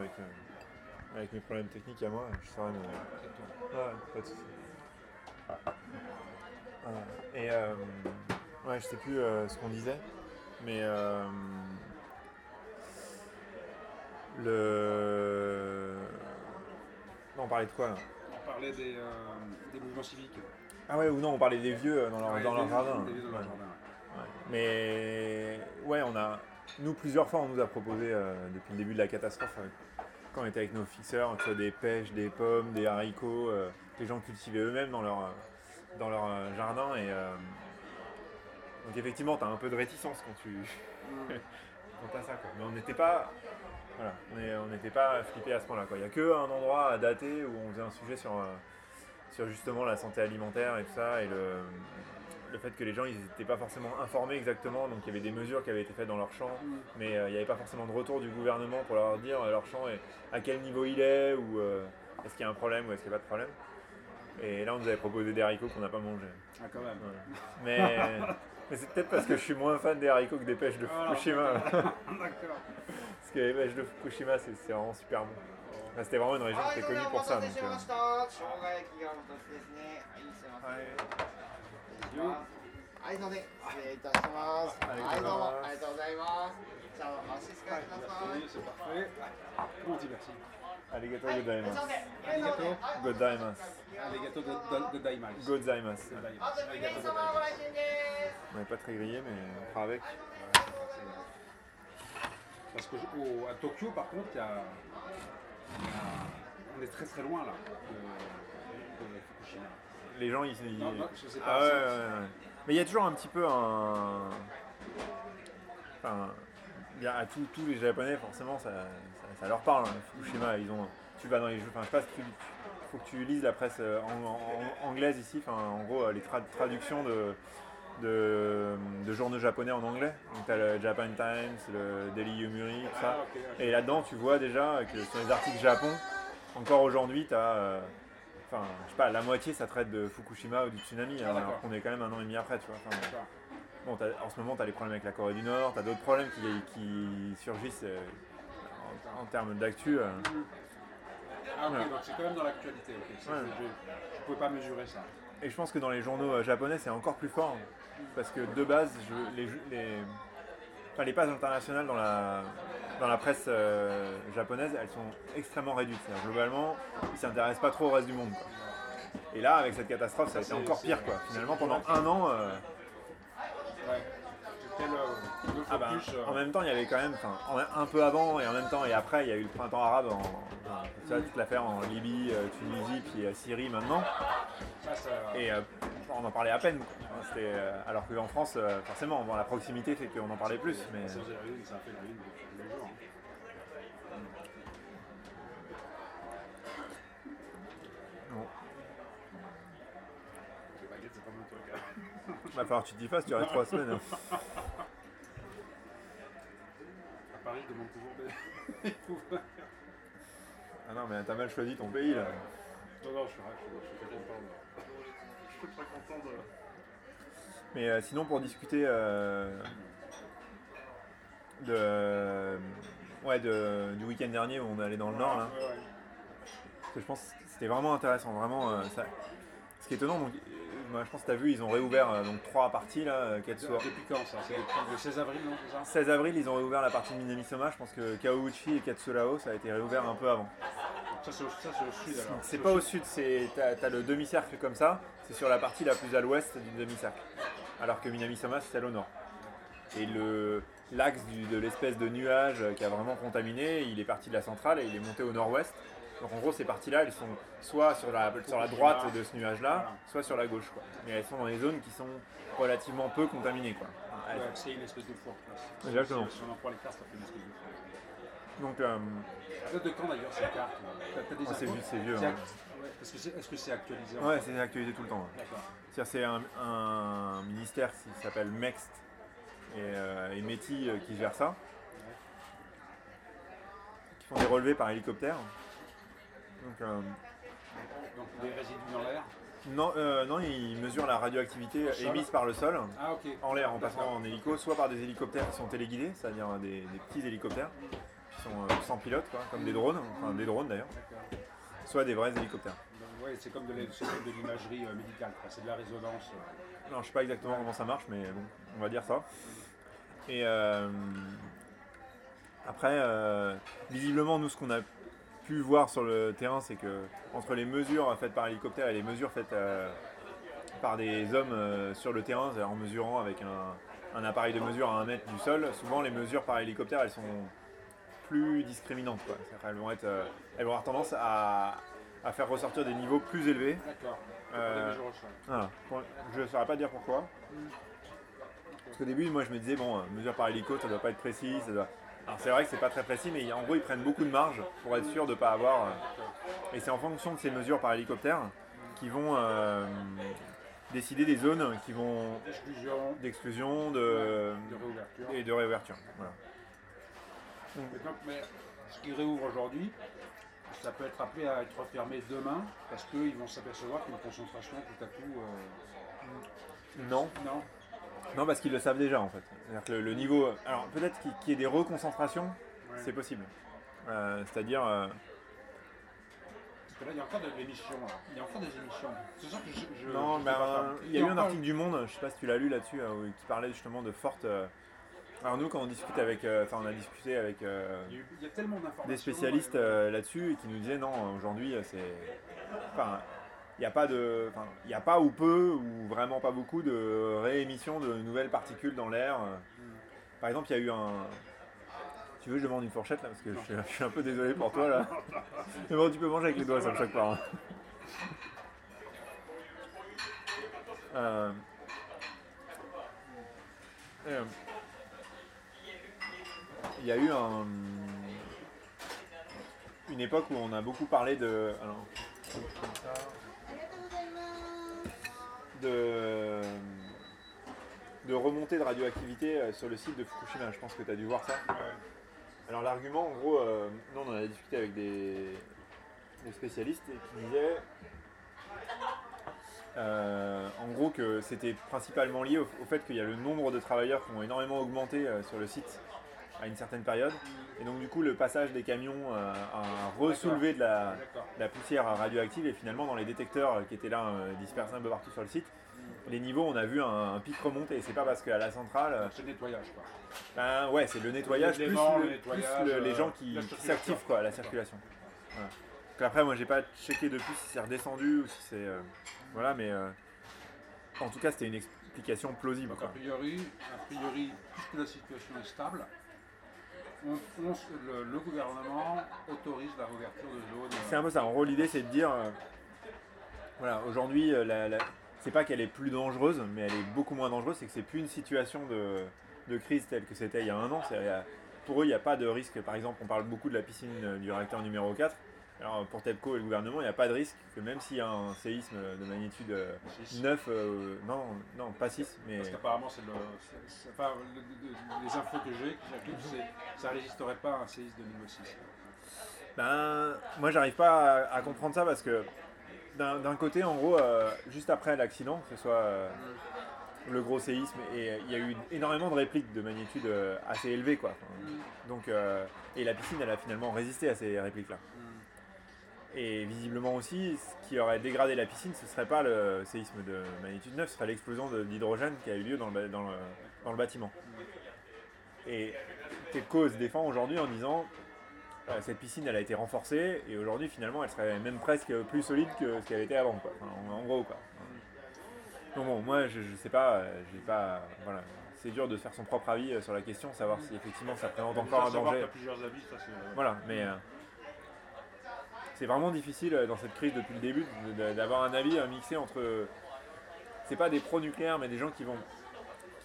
avec, euh, avec mes problèmes techniques à moi, je saurais me. Ouais, pas de soucis. Voilà. Et euh, ouais, je sais plus euh, ce qu'on disait, mais euh, le. Non, on parlait de quoi là? On parlait des, des mouvements civiques. Ah ouais, ou non, on parlait des vieux dans leur, Ouais, dans des- leur jardin. des vieux dans leur jardin. Mais ouais, on a, nous plusieurs fois, on nous a proposé depuis le début de la catastrophe, quand on était avec nos fixeurs, que ce soit des pêches, des pommes, des haricots, euh, que les gens cultivaient eux-mêmes dans leur, dans leur euh, jardin. Et euh, donc effectivement, tu as un peu de réticence quand tu quand as ça. Quoi. Mais on n'était pas, voilà, on n'était pas flippé à ce point-là. Il n'y a qu'un endroit à dater où on faisait un sujet sur, sur justement la santé alimentaire et tout ça, et le, le fait que les gens ils n'étaient pas forcément informés exactement, donc il y avait des mesures qui avaient été faites dans leur champ, mm. mais euh, il n'y avait pas forcément de retour du gouvernement pour leur dire euh, leur champ est, à quel niveau il est, ou euh, est-ce qu'il y a un problème ou est-ce qu'il n'y a pas de problème. Et là on nous avait proposé des haricots qu'on n'a pas mangé. Ah quand même. Mais, mais c'est peut-être parce que je suis moins fan des haricots que des pêches de ah, Fukushima. D'accord. parce que les pêches de Fukushima c'est vraiment super bon. C'était vraiment une région qui était connue pour ça. した。生姜焼きがお一つですね。はい、すいません。はい、すいません。失礼いたします。ありがはい、どうとうございますもありがとうございます。じゃあ、お足使いください。 Oui, c'est parfait. Comment on dit merci arigato はい、すい gozaimasu. ません。上の方ではい Godaimasu. Ah, les gâteaux de, de, de Daimals. Gozaimasu. Daimals. あと2名様ご来店です。 On n'est pas très grillé, mais on fera avec. Parce qu'à Tokyo, par contre, il y a, il y a- on est très très loin là de, de Fukushima. les gens, ils. ils- Non, non, je sais pas, Ah ouais. Mais il y a toujours un petit peu un. Enfin, à tous, tous les Japonais, forcément, ça, ça, ça leur parle. hein, Fukushima, ils ont. Tu vas dans les jeux. Enfin, je sais pas si tu. faut que tu lises la presse euh, en- en- anglaise ici. Enfin, en gros, euh, les tra- traductions de. De, de journaux japonais en anglais. Donc, tu as le Japan Times, le Daily Yomiuri, tout ça. Ah, ok. Et là-dedans, tu vois déjà que sur les articles Japon, encore aujourd'hui, tu as. Enfin, je sais pas, la moitié ça traite de Fukushima ou du tsunami, Ah, alors qu'on est quand même un an et demi après, tu vois. Enfin, bon, en ce moment, tu as les problèmes avec la Corée du Nord, tu as d'autres problèmes qui, qui surgissent euh, en, en termes d'actu. euh. Ah, ok, Ouais. donc c'est quand même dans l'actualité. ok. Ça, Ouais. Je ne pouvais pas mesurer ça. Et je pense que dans les journaux euh, japonais, c'est encore plus fort. Parce que de base, je- les, les, enfin, les pages internationales dans la, dans la presse euh, japonaise, elles sont extrêmement réduites. Globalement, ils ne s'intéressent pas trop au reste du monde. quoi. Et là, avec cette catastrophe, ça a été encore pire. Quoi. Finalement, pendant un an, euh, Ouais. Ah bah, euh, en même temps, il y avait quand même, en- un peu avant et en même temps et après, il y a eu le printemps arabe, en, enfin, tu vois, toute l'affaire en Libye, euh, Tunisie, puis euh, Syrie maintenant. Et euh, on en parlait à peine. alors qu'en France, euh, forcément, bon, la proximité fait qu'on en parlait plus. Mais... Bon, hein. va falloir que tu t'y fasses, tu restes trois semaines. hein. Paris, toujours des. pouvoirs. Ah non, mais t'as mal choisi ton pays là. non, non, je suis, je suis, je suis très content. de- Je suis très content de. Mais euh, sinon, pour discuter euh, de, ouais, de- du week-end dernier où on est allé dans le nord, là, Ouais, ouais. parce que je pense que c'était vraiment intéressant. Vraiment, euh, ça- Ce qui est étonnant, donc, moi, je pense que tu as vu, ils ont réouvert euh, donc, trois parties là, euh, Katsuo. Depuis quand ça C'est le 16 avril, non c'est ça 16 avril, ils ont réouvert la partie de Minamisoma. Je pense que Kaouchi et Katsurao, ça a été réouvert un peu avant. Ça, c'est au, sud alors. C'est pas au sud, c'est t'as as le demi-cercle comme ça, c'est sur la partie la plus à l'ouest du demi-cercle. Alors que Minamisoma c'est celle au nord. Et le l'axe de l'espèce de nuage qui a vraiment contaminé, il est parti de la centrale et il est monté au nord-ouest. Donc en gros ces parties-là, elles sont soit sur la, sur la droite de ce nuage-là, soit sur la gauche. Quoi. Mais elles sont dans des zones qui sont relativement peu contaminées. Quoi. Ouais, c'est une espèce de four. Exactement. Si on en prend les cartes, ça fait une espèce de four. Donc euh, de quand d'ailleurs ces cartes oh, c'est vieux, c'est vieux. Hein. ouais, Est-ce que c'est actualisé en Ouais, c'est actualisé tout le temps. ouais. C'est un, un ministère qui s'appelle MEXT et, euh, et METI euh, qui gère ça, qui font des relevés par hélicoptère. Donc, euh, Donc des résidus dans l'air non, euh, non, ils mesurent la radioactivité émise par le sol, Ah en l'air en passant en hélico, soit par des hélicoptères qui sont téléguidés, c'est-à-dire des, des petits hélicoptères, qui sont euh, sans pilote, quoi, comme des drones, enfin des drones d'ailleurs, soit des vrais hélicoptères. Ouais, c'est comme de l'imagerie euh, médicale, c'est de la résonance. Non, je sais pas exactement comment ça marche, mais bon, on va dire ça. Et après, visiblement, nous, ce qu'on a pu voir sur le terrain, c'est que entre les mesures faites par hélicoptère et les mesures faites euh, par des hommes euh, sur le terrain, en mesurant avec un, un appareil de mesure à un mètre du sol, souvent les mesures par hélicoptère, elles sont plus discriminantes. quoi. Qu'elles vont, être, euh, elles vont avoir tendance à, à faire ressortir des niveaux plus élevés. D'accord. Je ne saurais pas dire pourquoi. Parce qu'au début, moi, je me disais, bon, mesure par hélico, ça doit pas être précis. Ça doit... Alors, c'est vrai que c'est pas très précis, mais en gros, ils prennent beaucoup de marge pour être sûr de ne pas avoir. euh, Et c'est en fonction de ces mesures par hélicoptère qui vont euh, décider des zones qui vont Exclusion, d'exclusion de, de réouverture. et de réouverture. Voilà. Mais donc, mais ce qui réouvre aujourd'hui, ça peut être appelé à être refermé demain parce qu'ils vont s'apercevoir qu'une concentration tout à coup. euh, Non, Non non, parce qu'ils le savent déjà en fait. C'est-à-dire que le, le niveau. Alors peut-être qu'il y ait des reconcentrations, Ouais. c'est possible. Euh, C'est-à-dire. euh, Parce que là, il y a encore de l'émission. là. Il y a encore des émissions. C'est sûr que je. je- Non, je ben, pas il y a eu un article du Monde, je sais pas si tu l'as lu là-dessus, euh, qui parlait justement de fortes. euh, Alors nous, quand on discute avec, euh, enfin, on a discuté avec euh, Il y a tellement des spécialistes euh, là-dessus et qui nous disaient non, aujourd'hui, c'est, enfin, il n'y a pas de, il a pas ou peu ou vraiment pas beaucoup de réémission de nouvelles particules dans l'air. Par exemple, il y a eu un. Tu veux que je demande une fourchette là parce que je, suis- un peu désolé pour toi là. Mais bon, tu peux manger avec les doigts, ça me choque pas. hein. Euh, euh, Il y a eu un, une époque où on a beaucoup parlé de. De, de remontée de radioactivité euh, sur le site de Fukushima. Je pense que tu as dû voir ça. Alors l'argument, en gros, euh, nous on en a discuté avec des, des spécialistes et qui disaient, euh, en gros, que c'était principalement lié au, au fait qu'il y a le nombre de travailleurs qui ont énormément augmenté euh, sur le site à une certaine période. Et donc du coup, le passage des camions euh, a ressoulevé de la, D'accord. de la poussière radioactive et finalement dans les détecteurs euh, qui étaient là euh, dispersés un peu partout sur le site, les niveaux, on a vu un, un pic remonter. Et c'est pas parce qu'à la centrale, C'est le nettoyage, quoi. ben ouais, c'est le nettoyage plus, le- le plus nettoyage, les gens qui, s'activent quoi, la circulation. Voilà. Donc après, moi j'ai pas checké depuis si c'est redescendu ou si c'est. euh, voilà, mais en tout cas, c'était une explication plausible. Donc, quoi. a priori, a priori, puisque la situation est stable, le, gouvernement autorise la réouverture de zones. C'est un peu ça. En gros, l'idée c'est de dire euh, voilà, aujourd'hui, euh, la- la- c'est pas qu'elle est plus dangereuse, mais elle est beaucoup moins dangereuse. C'est que c'est plus une situation de, de crise telle que c'était il y a un an. Pour eux, il n'y a pas de risque. Par exemple, on parle beaucoup de la piscine euh, du réacteur numéro 4. Alors, pour TEPCO et le gouvernement, il n'y a pas de risque que même s'il y a un séisme de magnitude euh, Six. 9, euh, non, non, pas 6, mais Parce qu'apparemment, c'est le, c'est- enfin, les infos que j'ai, c'est ça résisterait pas à un séisme de niveau 6. Ben, moi, j'arrive pas à, à comprendre ça parce que d'un d'un côté, en gros, euh, juste après l'accident, que ce soit euh, le gros séisme, et euh, il y a eu énormément de répliques de magnitude euh, assez élevée, quoi. Enfin, donc, euh, et la piscine, elle a finalement résisté à ces répliques-là. Et visiblement aussi, ce qui aurait dégradé la piscine, ce serait pas le séisme de magnitude 9, ce serait l'explosion d'hydrogène qui a eu lieu dans le, ba- dans le- dans le bâtiment. Et TEPCO se défend aujourd'hui en disant euh, cette piscine elle a été renforcée et aujourd'hui finalement elle serait même presque plus solide que ce qu'elle était avant quoi. Enfin, en, en gros quoi. Donc bon moi je, je sais pas, euh, j'ai pas voilà. C'est dur de se faire son propre avis euh, sur la question, savoir si effectivement ça présente encore un danger. qu'il y a plusieurs avis, ça. Voilà, mais c'est vraiment difficile euh, dans cette crise depuis le début d'avoir un avis euh, mixé entre. C'est pas des pro-nucléaires, mais des gens qui vont,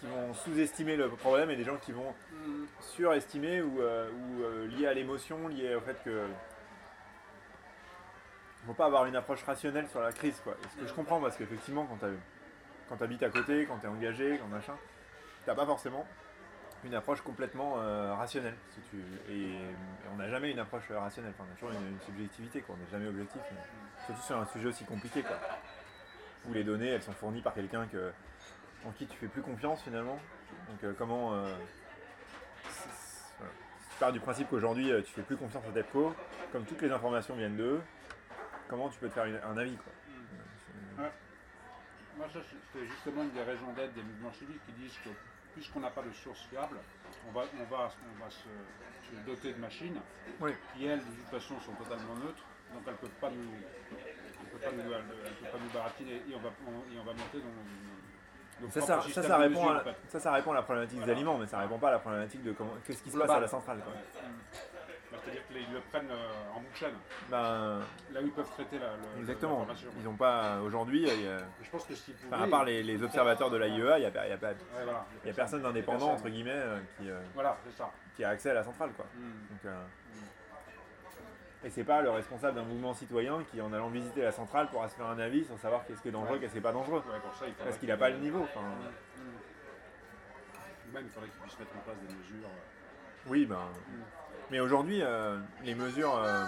qui vont sous-estimer le problème et des gens qui vont surestimer ou, euh, ou euh, liés à l'émotion, liés au fait que. Il faut pas avoir une approche rationnelle sur la crise, quoi. Ce que je comprends, parce qu'effectivement, quand tu habites à côté, quand tu es engagé, quand machin, t'as pas forcément une approche complètement euh, rationnelle. si tu- et, et on n'a jamais une approche euh, rationnelle, enfin, on a toujours une, une subjectivité, quoi. on n'est jamais objectif. mais surtout sur un sujet aussi compliqué, quoi. Où les données, elles sont fournies par quelqu'un que, en qui tu fais plus confiance finalement. Donc euh, comment... euh, voilà. Si tu pars du principe qu'aujourd'hui tu fais plus confiance à TEPCO, comme toutes les informations viennent d'eux, comment tu peux te faire une- un avis quoi. Moi, ça, c'est justement une des raisons d'être des mouvements civiques qui disent que puisqu'on n'a pas de source fiable, on va, on va, on va se, se doter de machines Oui. qui, elles, de toute façon, sont totalement neutres, donc elles ne peuvent pas nous, peuvent pas nous, elles peuvent pas nous baratiner et on va, on- et on va monter dans nos, nos Ça, ça, répond mesure, à, en fait. ça, ça répond à la problématique des aliments, mais ça répond pas à la problématique de comment, qu'est-ce qui se passe à la centrale. quoi. Bah, C'est-à-dire qu'ils le prennent euh, en bout de chaîne, Ben, là où ils peuvent traiter la, le- exactement. Ils n'ont pas aujourd'hui, il y a- Je pense que s'ils pouvaient... enfin, à part les, les observateurs de l'AIEA, il n'y a, a, pas- Ouais, voilà. il y a personne d'indépendant entre guillemets euh, qui, euh, Voilà, ça. qui a accès à la centrale quoi. Mm. Donc, euh, et c'est pas le responsable d'un mouvement citoyen qui, en allant visiter la centrale, pourra se faire un avis sur savoir qu'est-ce qui est dangereux, Ouais. qu'est-ce qui n'est pas dangereux. Ouais, pour ça, il faudrait Parce qu'il n'a pas le niveau. enfin. Même, il faudrait qu'ils puissent mettre en place des mesures. euh, oui, ben. Mais aujourd'hui, euh, les mesures. euh,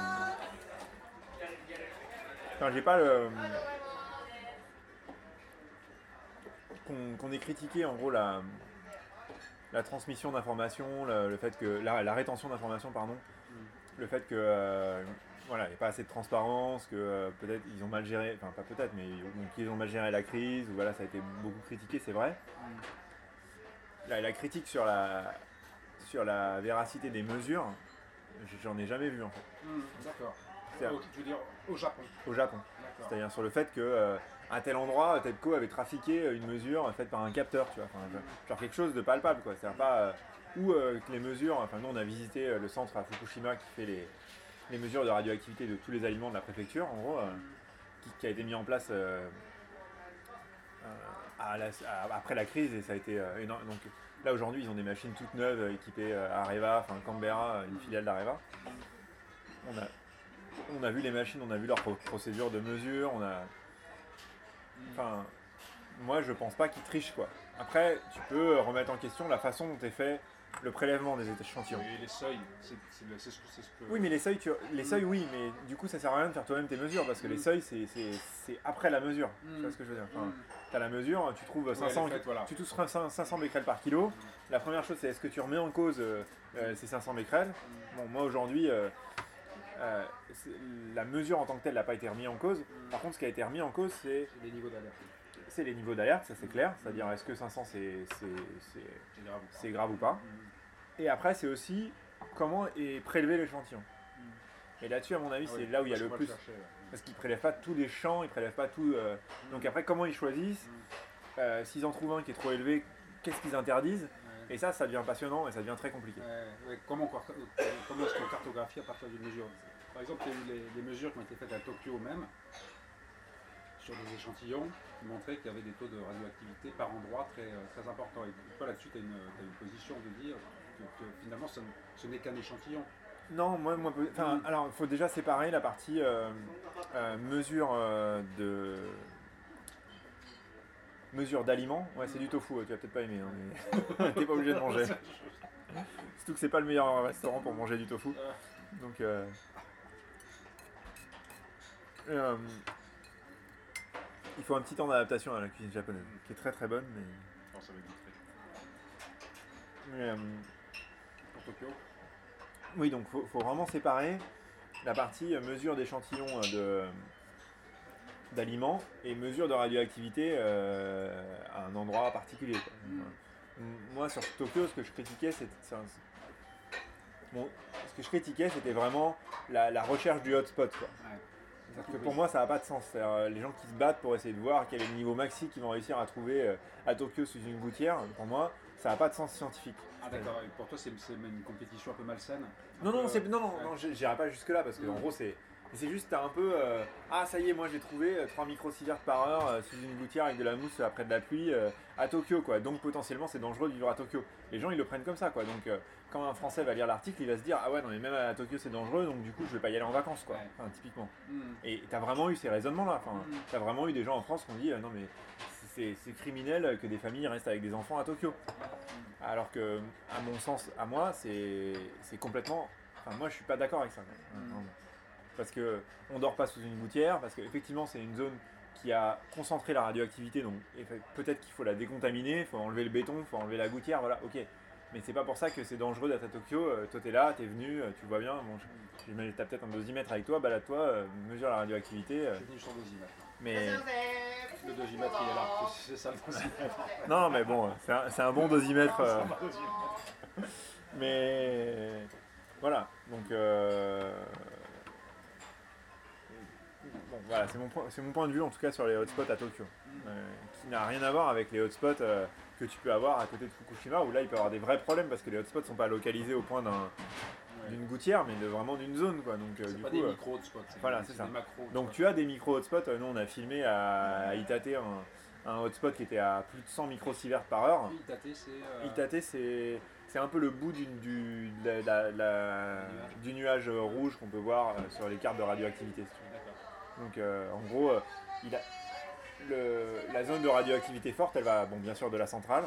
Enfin, j'ai pas le. Qu'on ait critiqué en gros la, la transmission d'informations, le, le fait que. La, la rétention d'informations, pardon. Le fait que. euh, voilà, il n'y a pas assez de transparence, que euh, peut-être ils ont mal géré, enfin pas peut-être, mais donc, ils ont mal géré la crise, ou voilà, ça a été beaucoup critiqué, c'est vrai. La, la critique sur la, sur la véracité des mesures, j'en ai jamais vu en fait, Hum, D'accord. Au- Tu veux dire au Japon. au Japon. C'est-à-dire sur le fait que euh, à tel endroit, TEPCO avait trafiqué une mesure faite par un capteur, tu vois. Enfin, genre quelque chose de palpable, quoi. C'est-à-dire pas euh, ou euh, que les mesures. Enfin, nous, on a visité euh, le centre à Fukushima qui fait les, les mesures de radioactivité de tous les aliments de la préfecture, en gros, euh, qui, qui a été mis en place euh, euh, à la- à- après la crise et ça a été euh, énorme. Donc là, aujourd'hui, ils ont des machines toutes neuves euh, équipées euh, Areva, enfin Canberra, euh, une filiale d'Areva. On a, on a vu les machines, on a vu leur pro- procédure de mesure, on a. Enfin, moi je pense pas qu'ils trichent quoi. Après, tu peux remettre en question la façon dont est fait le prélèvement des échantillons. Et les seuils, c'est ce que. Oui, mais les seuils, tu... les seuils, oui, mais du coup, ça sert à rien de faire toi-même tes mesures parce que les Mm. seuils, c'est- après la mesure. Mm. Tu vois ce que je veux dire? Enfin, La mesure, tu trouves Ouais, 500, elle est faite, voilà. tu touches 500 500 becquerels par kilo. La première chose, c'est est-ce que tu remets en cause euh, euh, ces 500 becquerels? Bon, moi aujourd'hui, euh, euh, la mesure en tant que telle n'a pas été remise en cause. Par contre, ce qui a été remis en cause, c'est les niveaux d'alerte. c'est les niveaux d'alerte, ça c'est clair. C'est-à-dire, est-ce que 500 c'est grave. ou pas. c'est grave ou pas? Hum. Et après, c'est aussi comment est prélevé l'échantillon. Et là-dessus, à mon avis, Ah c'est là où il y a le plus. chercher, ouais. Parce qu'ils prélèvent pas tous les champs, ils prélèvent pas tout. euh, Donc après, comment ils choisissent Euh, S'ils en trouvent un qui est trop élevé, qu'est-ce qu'ils interdisent. Et ça, ça devient passionnant et ça devient très compliqué. Ouais, comment est-ce qu'on cartographie à partir d'une mesure? Par exemple, il y a eu les, les mesures qui ont été faites à Tokyo même, sur des échantillons, qui montraient qu'il y avait des taux de radioactivité par endroit très, euh, très importants. Et toi, là-dessus, tu as, une position de dire que, que finalement, ce n'est qu'un échantillon. Non, moi, moi enfin, Mm. alors, il faut déjà séparer la partie euh, euh, mesure euh, de. Mesure d'aliments. Ouais, c'est du tofu, tu vas peut-être pas aimer, hein, mais t'es pas obligé de manger. Surtout que c'est pas le meilleur restaurant pour manger du tofu. Donc. euh, euh, il faut un petit temps d'adaptation à la cuisine japonaise, qui est très très bonne, mais. alors, ça va être fait. mais, euh, Pour Tokyo? Oui, donc faut, faut vraiment séparer la partie euh, mesure d'échantillons euh, de d'aliments et mesure de radioactivité euh, à un endroit particulier. quoi. M- Moi, sur Tokyo, ce que je critiquais, c'était bon, ce que je critiquais, c'était vraiment la, la recherche du hotspot. Quoi. Ouais. Parce que pour moi, ça n'a pas de sens. Euh, les gens qui se battent pour essayer de voir quel est le niveau maxi qu'ils vont réussir à trouver euh, à Tokyo sous une gouttière, pour moi, ça n'a pas de sens scientifique. Ah d'accord, pour toi, c'est c'est une compétition un peu malsaine Non, non, Euh, c'est- non, non, ouais. non, j'irai pas jusque là parce que en gros c'est, c'est juste t'as un peu, euh, ah ça y est, moi j'ai trouvé euh, 3 microsieverts par heure euh, sous une gouttière avec de la mousse après de la pluie euh, à Tokyo quoi. Donc potentiellement c'est dangereux de vivre à Tokyo. Les gens ils le prennent comme ça quoi. Donc euh, quand un Français va lire l'article, il va se dire ah ouais non mais même à Tokyo c'est dangereux donc du coup je vais pas y aller en vacances quoi. Enfin typiquement. Hmm. Et t'as vraiment eu ces raisonnements là. Enfin, Mm. t'as vraiment eu des gens en France qui ont dit euh, non mais c'est, criminel que des familles restent avec des enfants à Tokyo. Alors que, à mon sens, à moi, c'est complètement. Enfin, moi, je suis pas d'accord avec ça. Mm. Parce que on dort pas sous une gouttière, parce qu'effectivement, c'est une zone qui a concentré la radioactivité, donc peut-être qu'il faut la décontaminer, il faut enlever le béton, il faut enlever la gouttière, voilà, ok. Mais c'est pas pour ça que c'est dangereux d'être à Tokyo. Euh, toi, t'es là, t'es venu, euh, tu vois bien. Bon, je- j'imagine que t'as peut-être un dosimètre avec toi, balade-toi, euh, mesure la radioactivité. euh, Je sur le dosimètre. Mais Le dosimètre, il est là. C'est ça le dosimètre. non, mais bon, c'est un, un bon dosimètre. euh, mais voilà. Donc euh, bon, voilà, c'est mon, point- c'est mon point de vue en tout cas sur les hotspots à Tokyo, euh, qui n'a rien à voir avec les hotspots euh, que tu peux avoir à côté de Fukushima, où là il peut y avoir des vrais problèmes parce que les hotspots sont pas localisés au point d'un-. D'une gouttière, mais de, vraiment d'une zone quoi. Donc euh, du pas coup, des euh, micro hotspots. voilà, c'est ça. donc tu as des micro hotspots. Euh, Nous on a filmé à, à Itate un, un hotspot qui était à plus de 100 microsieverts par heure. Itate, c'est. un peu le bout du, de la- la- la- du nuage rouge qu'on peut voir sur les cartes de radioactivité. Donc euh, en gros, euh, il a, le- la zone de radioactivité forte, elle va bon, bien sûr de la centrale.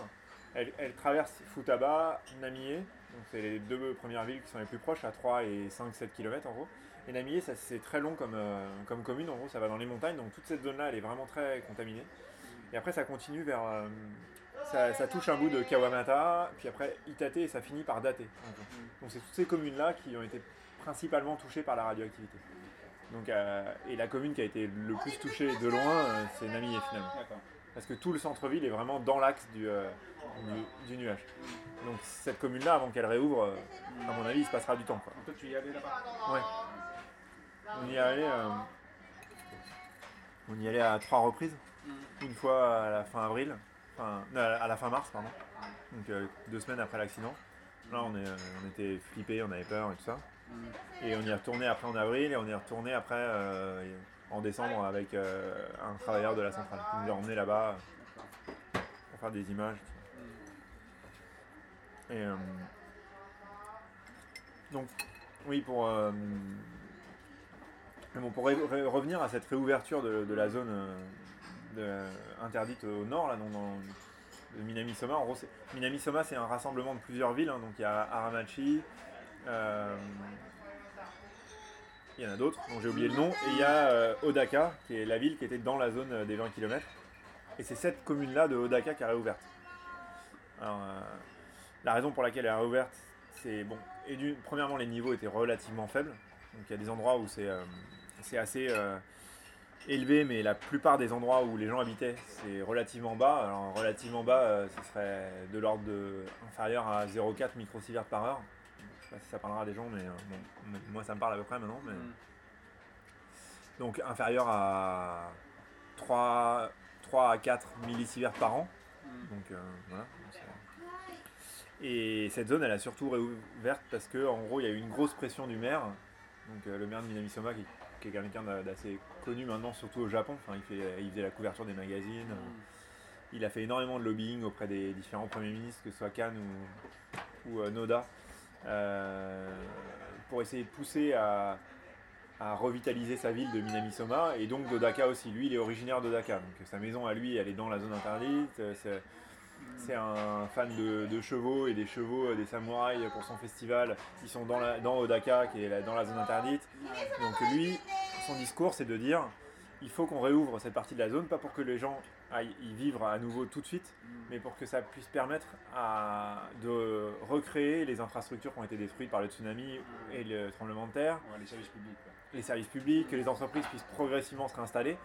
Elle, elle traverse Futaba, Namie, c'est les deux premières villes qui sont les plus proches, à 3 et 5-7 km en gros. Et Namie, ça, c'est très long comme, euh, comme commune, en gros, ça va dans les montagnes, donc toute cette zone-là, elle est vraiment très contaminée. Et après, ça continue vers. euh, ça, touche un bout de Kawamata, puis après Itate et ça finit par Date. en gros. Donc c'est toutes ces communes-là qui ont été principalement touchées par la radioactivité. Donc, euh, et la commune qui a été le plus touchée de loin, c'est Namie finalement. Parce que tout le centre-ville est vraiment dans l'axe du, euh, du, du nuage. Donc cette commune-là, avant qu'elle réouvre, euh, à mon avis, il se passera du temps. quoi. Toi, tu y allais là-bas Ouais. On y allé, euh, on y allait à trois reprises. Une fois à la fin avril, enfin non, à la fin mars, pardon. Donc euh, deux semaines après l'accident. Là, on, est, on était flippés, on avait peur et tout ça. Et on y est retourné après en avril et on y est retourné après euh, en décembre avec euh, un travailleur de la centrale qui nous a emmenés là-bas pour faire des images. Et euh, donc, oui, pour, euh, bon, pour revenir à cette réouverture de, la zone interdite au nord, là, dans, de Minami-Soma. En gros, c'est- Minami-Soma, c'est un rassemblement de plusieurs villes. hein. donc il y a Aramachi, il y en a d'autres dont j'ai oublié le nom, et il y a euh, Odaka, qui est la ville qui était dans la zone euh, des 20 km. Et c'est cette commune-là de Odaka qui a réouverte. Alors, euh, la raison pour laquelle elle a réouverte, c'est bon. Premièrement, les niveaux étaient relativement faibles. Donc il y a des endroits où c'est assez élevé, mais la plupart des endroits où les gens habitaient, c'est relativement bas. Alors relativement bas, ce serait de l'ordre inférieur à 0,4 microsieverts par heure. Je sais pas si ça parlera à des gens, mais euh, bon, m- moi ça me parle à peu près maintenant. Mais... Donc inférieur à 3, 3 à 4 millisieverts par an. Donc euh, voilà. Et cette zone, elle a surtout réouverte parce que en gros, il y a eu une grosse pression du maire. Donc euh, le maire de Minamisoma, qui, qui est quelqu'un d'a- d'assez connu maintenant, surtout au Japon. Enfin, il, fait, il faisait la couverture des magazines. Il a fait énormément de lobbying auprès des différents premiers ministres, que ce soit Khan ou, ou, euh, Noda, pour essayer de pousser à, revitaliser sa ville de Minamisoma et donc d'Odaka aussi. Lui, il est originaire d'Odaka, donc sa maison à lui, elle est dans la zone interdite. euh, c'est- un fan de, de chevaux et des chevaux, euh, des samouraïs pour son festival. Ils sont dans, la- dans Odaka, qui est dans la zone interdite. Donc lui, son discours, c'est de dire il faut qu'on réouvre cette partie de la zone, pas pour que les gens aillent y vivre à nouveau tout de suite, mais pour que ça puisse permettre à, de recréer les infrastructures qui ont été détruites par le tsunami et le tremblement de terre, Ouais, les services publics. quoi. les services publics, que les entreprises puissent progressivement se réinstaller,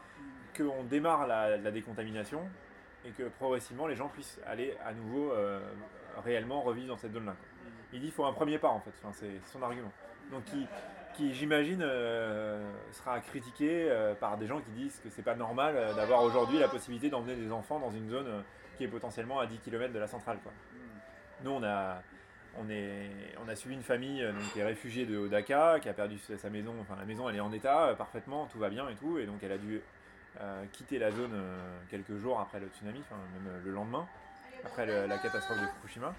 qu'on démarre la, la décontamination et que progressivement les gens puissent aller à nouveau euh, réellement revivre dans cette zone-là. quoi. Il dit qu'il faut un premier pas en fait, Enfin, c'est son argument. Donc qui, qui j'imagine euh, sera critiqué euh, par des gens qui disent que c'est pas normal euh, d'avoir aujourd'hui la possibilité d'emmener des enfants dans une zone qui est potentiellement à 10 km de la centrale. Quoi. Nous on a, on, est, on a suivi une famille donc, qui est réfugiée de Odaka, qui a perdu sa maison, enfin la maison elle est en état parfaitement, tout va bien et tout, et donc elle a dû quitter la zone quelques jours après le tsunami, enfin même le lendemain, après le- la catastrophe de Fukushima.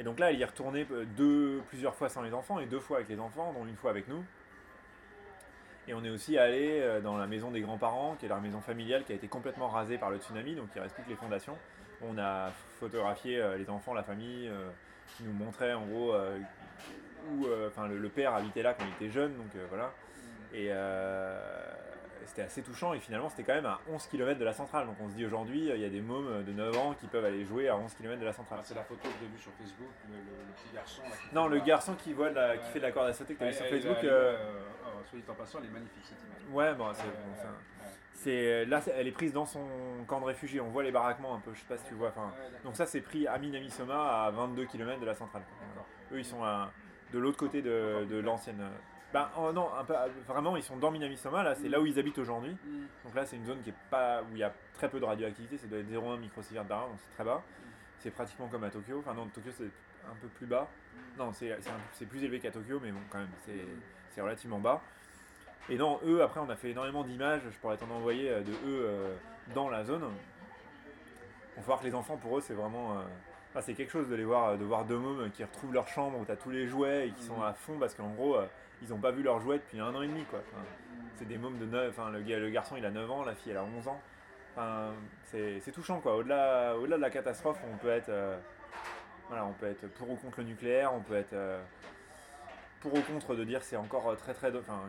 Et donc là, elle y est retournée euh, deux, plusieurs fois sans les enfants et deux fois avec les enfants, dont une fois avec nous. Et on est aussi allé euh, dans la maison des grands-parents, qui est leur maison familiale, qui a été complètement rasée par le tsunami, donc il reste plus que les fondations. On a photographié euh, les enfants, la famille, qui nous montraient en gros où enfin, le, père habitait là quand il était jeune, donc voilà. Et, c'était assez touchant et finalement c'était quand même à 11 km de la centrale. Donc on se dit aujourd'hui, il y a des mômes de 9 ans qui peuvent aller jouer à 11 km de la centrale. Ah, c'est la photo que j'ai vue sur Facebook, le, le- le petit garçon. Là, Non, le la- garçon qui, voit la- qui fait de la corde à sauter que tu as vu sur Facebook. euh, euh, oh, soit dit en passant, elle est magnifique cette image. Ouais, bon, c'est bon, ça- c'est- là, elle est prise dans son camp de réfugiés. On voit les baraquements un peu, je sais pas si tu vois. Enfin, donc ça, c'est pris à Minamisoma à 22 km de la centrale. Eux, ils sont à- de l'autre côté de, de l'ancienne. Ben oh, non, un peu, vraiment, ils sont dans Minamisoma. Là, c'est là où ils habitent aujourd'hui. Mm. Donc là, c'est une zone qui est pas où il y a très peu de radioactivité. Ça doit être 0,1 microsievert par an, donc c'est très bas. C'est pratiquement comme à Tokyo. Enfin non, Tokyo c'est un peu plus bas. Non, c'est plus élevé qu'à Tokyo, mais bon, quand même, c'est relativement bas. Et non, eux, après, on a fait énormément d'images. Je pourrais t'en envoyer euh, de eux euh, dans la zone. On va voir que les enfants, pour eux, c'est vraiment. euh, enfin, c'est quelque chose de les voir, de voir deux mômes qui retrouvent leur chambre où tu as tous les jouets et qui sont à fond parce qu'en gros, euh, ils n'ont pas vu leurs jouets depuis un an et demi. Quoi. C'est des mômes de 9, enfin le, garçon il a 9 ans, la fille elle a 11 ans. Enfin, c'est touchant quoi. Au-delà au -delà de la catastrophe, on peut être euh, voilà, on peut être pour ou contre le nucléaire, on peut être euh, pour ou contre de dire c'est encore très très enfin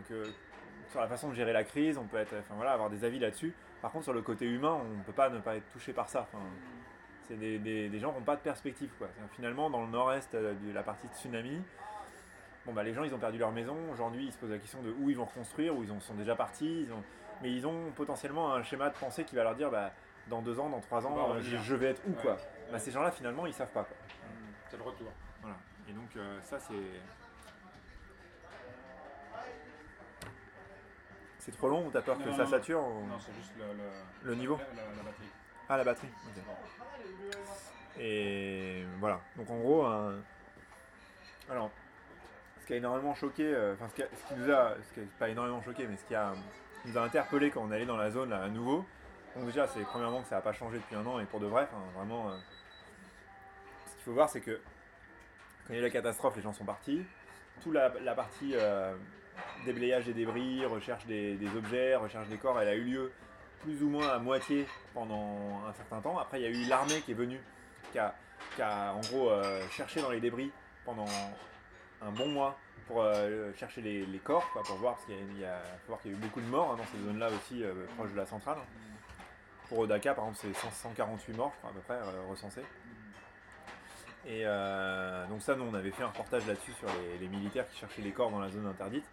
sur la façon de gérer la crise, on peut être enfin voilà, avoir des avis là-dessus. Par contre sur le côté humain, on ne peut pas ne pas être touché par ça. Enfin, c'est des, gens qui n'ont pas de perspective quoi. Finalement dans le nord-est euh, de la partie de tsunami, Bon bah les gens ils ont perdu leur maison, aujourd'hui ils se posent la question de où ils vont reconstruire, où ils sont déjà partis, ils ont... mais ils ont potentiellement un schéma de pensée qui va leur dire bah dans deux ans, dans trois ans, euh, revenir. je, je vais être où Ouais, quoi. ouais. Bah ces gens là finalement ils savent pas quoi. Mm. C'est le retour. Voilà. Et donc euh, ça c'est. C'est trop long ou t'as peur Non, que non, ça non. sature ou- Non, c'est juste le, le, Le niveau la, la- la batterie. Ah la batterie. Et voilà. Donc en gros, un- alors, ce qui a énormément choqué, euh, enfin ce, qui nous a, ce qui a pas énormément choqué, mais ce qui a, nous a interpellé quand on allé dans la zone là, à nouveau. Donc déjà, c'est premièrement que ça n'a pas changé depuis un an et pour de vrai, vraiment. euh, ce qu'il faut voir, c'est que quand il y a eu la catastrophe, les gens sont partis. Toute la, partie euh, déblayage des débris, recherche des, objets, recherche des corps, elle a eu lieu plus ou moins à moitié pendant un certain temps. Après, il y a eu l'armée qui est venue, qui a, qui a, en gros cherché dans les débris pendant un bon mois pour euh, chercher les, corps, pour voir, parce qu'il y a, y a- eu beaucoup de morts hein, dans ces zones-là aussi, euh, proches de la centrale. Pour Odaka, par exemple, c'est 100 148 morts, je crois, à peu près, euh, recensés. Et donc ça, nous, on avait fait un reportage là-dessus sur les, militaires qui cherchaient les corps dans la zone interdite.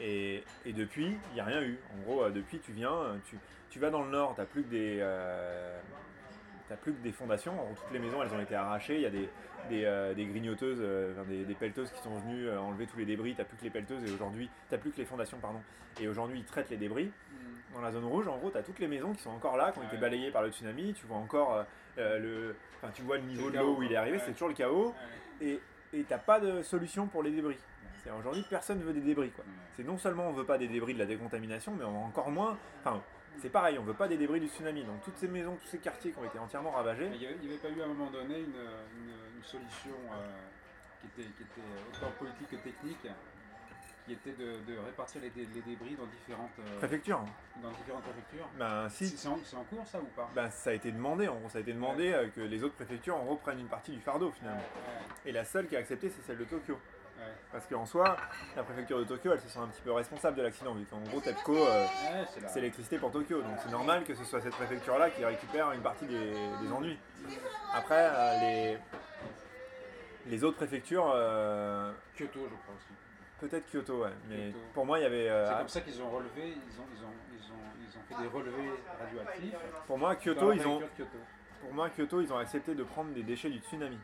Et, depuis, il n'y a rien eu. En gros, depuis, tu viens, tu, tu vas dans le nord, tu plus que des... t'as plus que des fondations, toutes les maisons elles ont été arrachées, il y a des, des, euh, des grignoteuses, euh, des, des pelleteuses qui sont venues euh, enlever tous les débris, t'as plus que les pelleteuses et aujourd'hui, t'as plus que les fondations pardon, et aujourd'hui ils traitent les débris. Dans la zone rouge, en gros, t'as toutes les maisons qui sont encore là, qui ont été balayées par le tsunami, tu vois encore euh, le, enfin tu vois le niveau le de l'eau où il est arrivé, Ouais. c'est toujours le chaos, Ouais. et t'as pas de solution pour les débris. Aujourd'hui personne veut des débris quoi. C'est non seulement on veut pas des débris de la décontamination, mais on encore moins. Enfin, c'est pareil, on veut pas des débris du tsunami. Donc toutes ces maisons, tous ces quartiers qui ont été entièrement ravagés. Il n'y avait, pas eu à un moment donné une, une- une solution euh, qui, était, qui était autant politique que technique, qui était de, de répartir les, dé- les débris dans différentes, euh, Préfecture. dans différentes préfectures. Ben C'est si. c'est en, cours ça ou pas? Ben, ça a été demandé, en gros, ça a été demandé euh, que les autres préfectures en gros prennent une partie du fardeau finalement. Ouais, Et la seule qui a accepté, c'est celle de Tokyo. Ouais. Parce qu'en soi, la préfecture de Tokyo, elle se sent un petit peu responsable de l'accident, vu qu'en gros, TEPCO, euh, Ouais, c'est l'électricité pour Tokyo. Donc c'est normal que ce soit cette préfecture-là qui récupère une partie des, des ennuis. Après, euh, les, les autres préfectures, euh, Kyoto, je crois aussi. peut-être Kyoto, ouais. Mais Kyoto. pour moi, il y avait. euh, C'est comme ça qu'ils ont relevé, ils ont, ils, ont, ils, ont, ils ont fait des relevés radioactifs. pour moi, Kyoto, ils ont, Kyoto. pour moi, Kyoto, ils ont accepté de prendre des déchets du tsunami.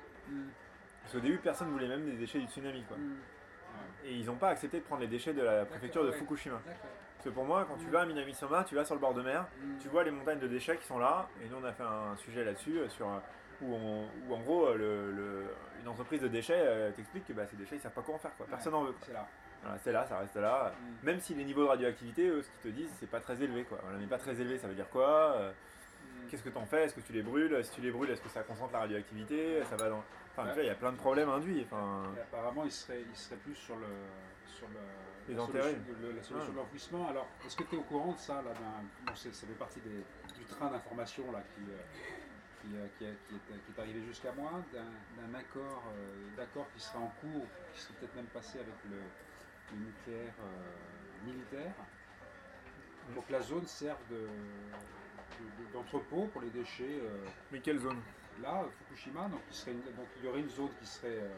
Parce qu'au début, personne voulait même des déchets du tsunami, quoi. Ouais. Et ils n'ont pas accepté de prendre les déchets de la préfecture de ouais. Fukushima. Parce que pour moi, quand tu vas à Minamisoma, tu vas sur le bord de mer, tu vois les montagnes de déchets qui sont là, et nous on a fait un sujet là-dessus, euh, sur, euh, où, on- où en gros, euh, le- le- une entreprise de déchets t'explique que bah, ces déchets ils savent pas quoi en faire, quoi. personne n'en veut. C'est là. Voilà, c'est là, ça reste là. Même si les niveaux de radioactivité, eux, ce qu'ils te disent, c'est pas très élevé. Quoi. Voilà, mais pas très élevé, ça veut dire quoi. Qu'est-ce que t'en fais? Est-ce que tu les brûles? Si tu les brûles, est-ce que ça concentre la radioactivité? Ça va dans. Enfin, tu vois, il y a plein de problèmes induits. Enfin, Et apparemment, il serait, il serait plus sur le sur le, Les la solution, de- le- la solution Ah. de l'enfouissement. Alors, est-ce que tu es au courant de ça là bon, Ça fait partie des- du train d'information là qui, euh, qui, euh, qui, est, qui est- qui est arrivé jusqu'à moi, d'un accord, euh, d'accord qui serait en cours, qui serait peut-être même passé avec le, le nucléaire militaire, Il faut que la zone serve de- de- de- d'entrepôt pour les déchets. euh, Mais quelle zone? là, Fukushima, donc il, serait une- donc il y aurait une zone qui serait euh,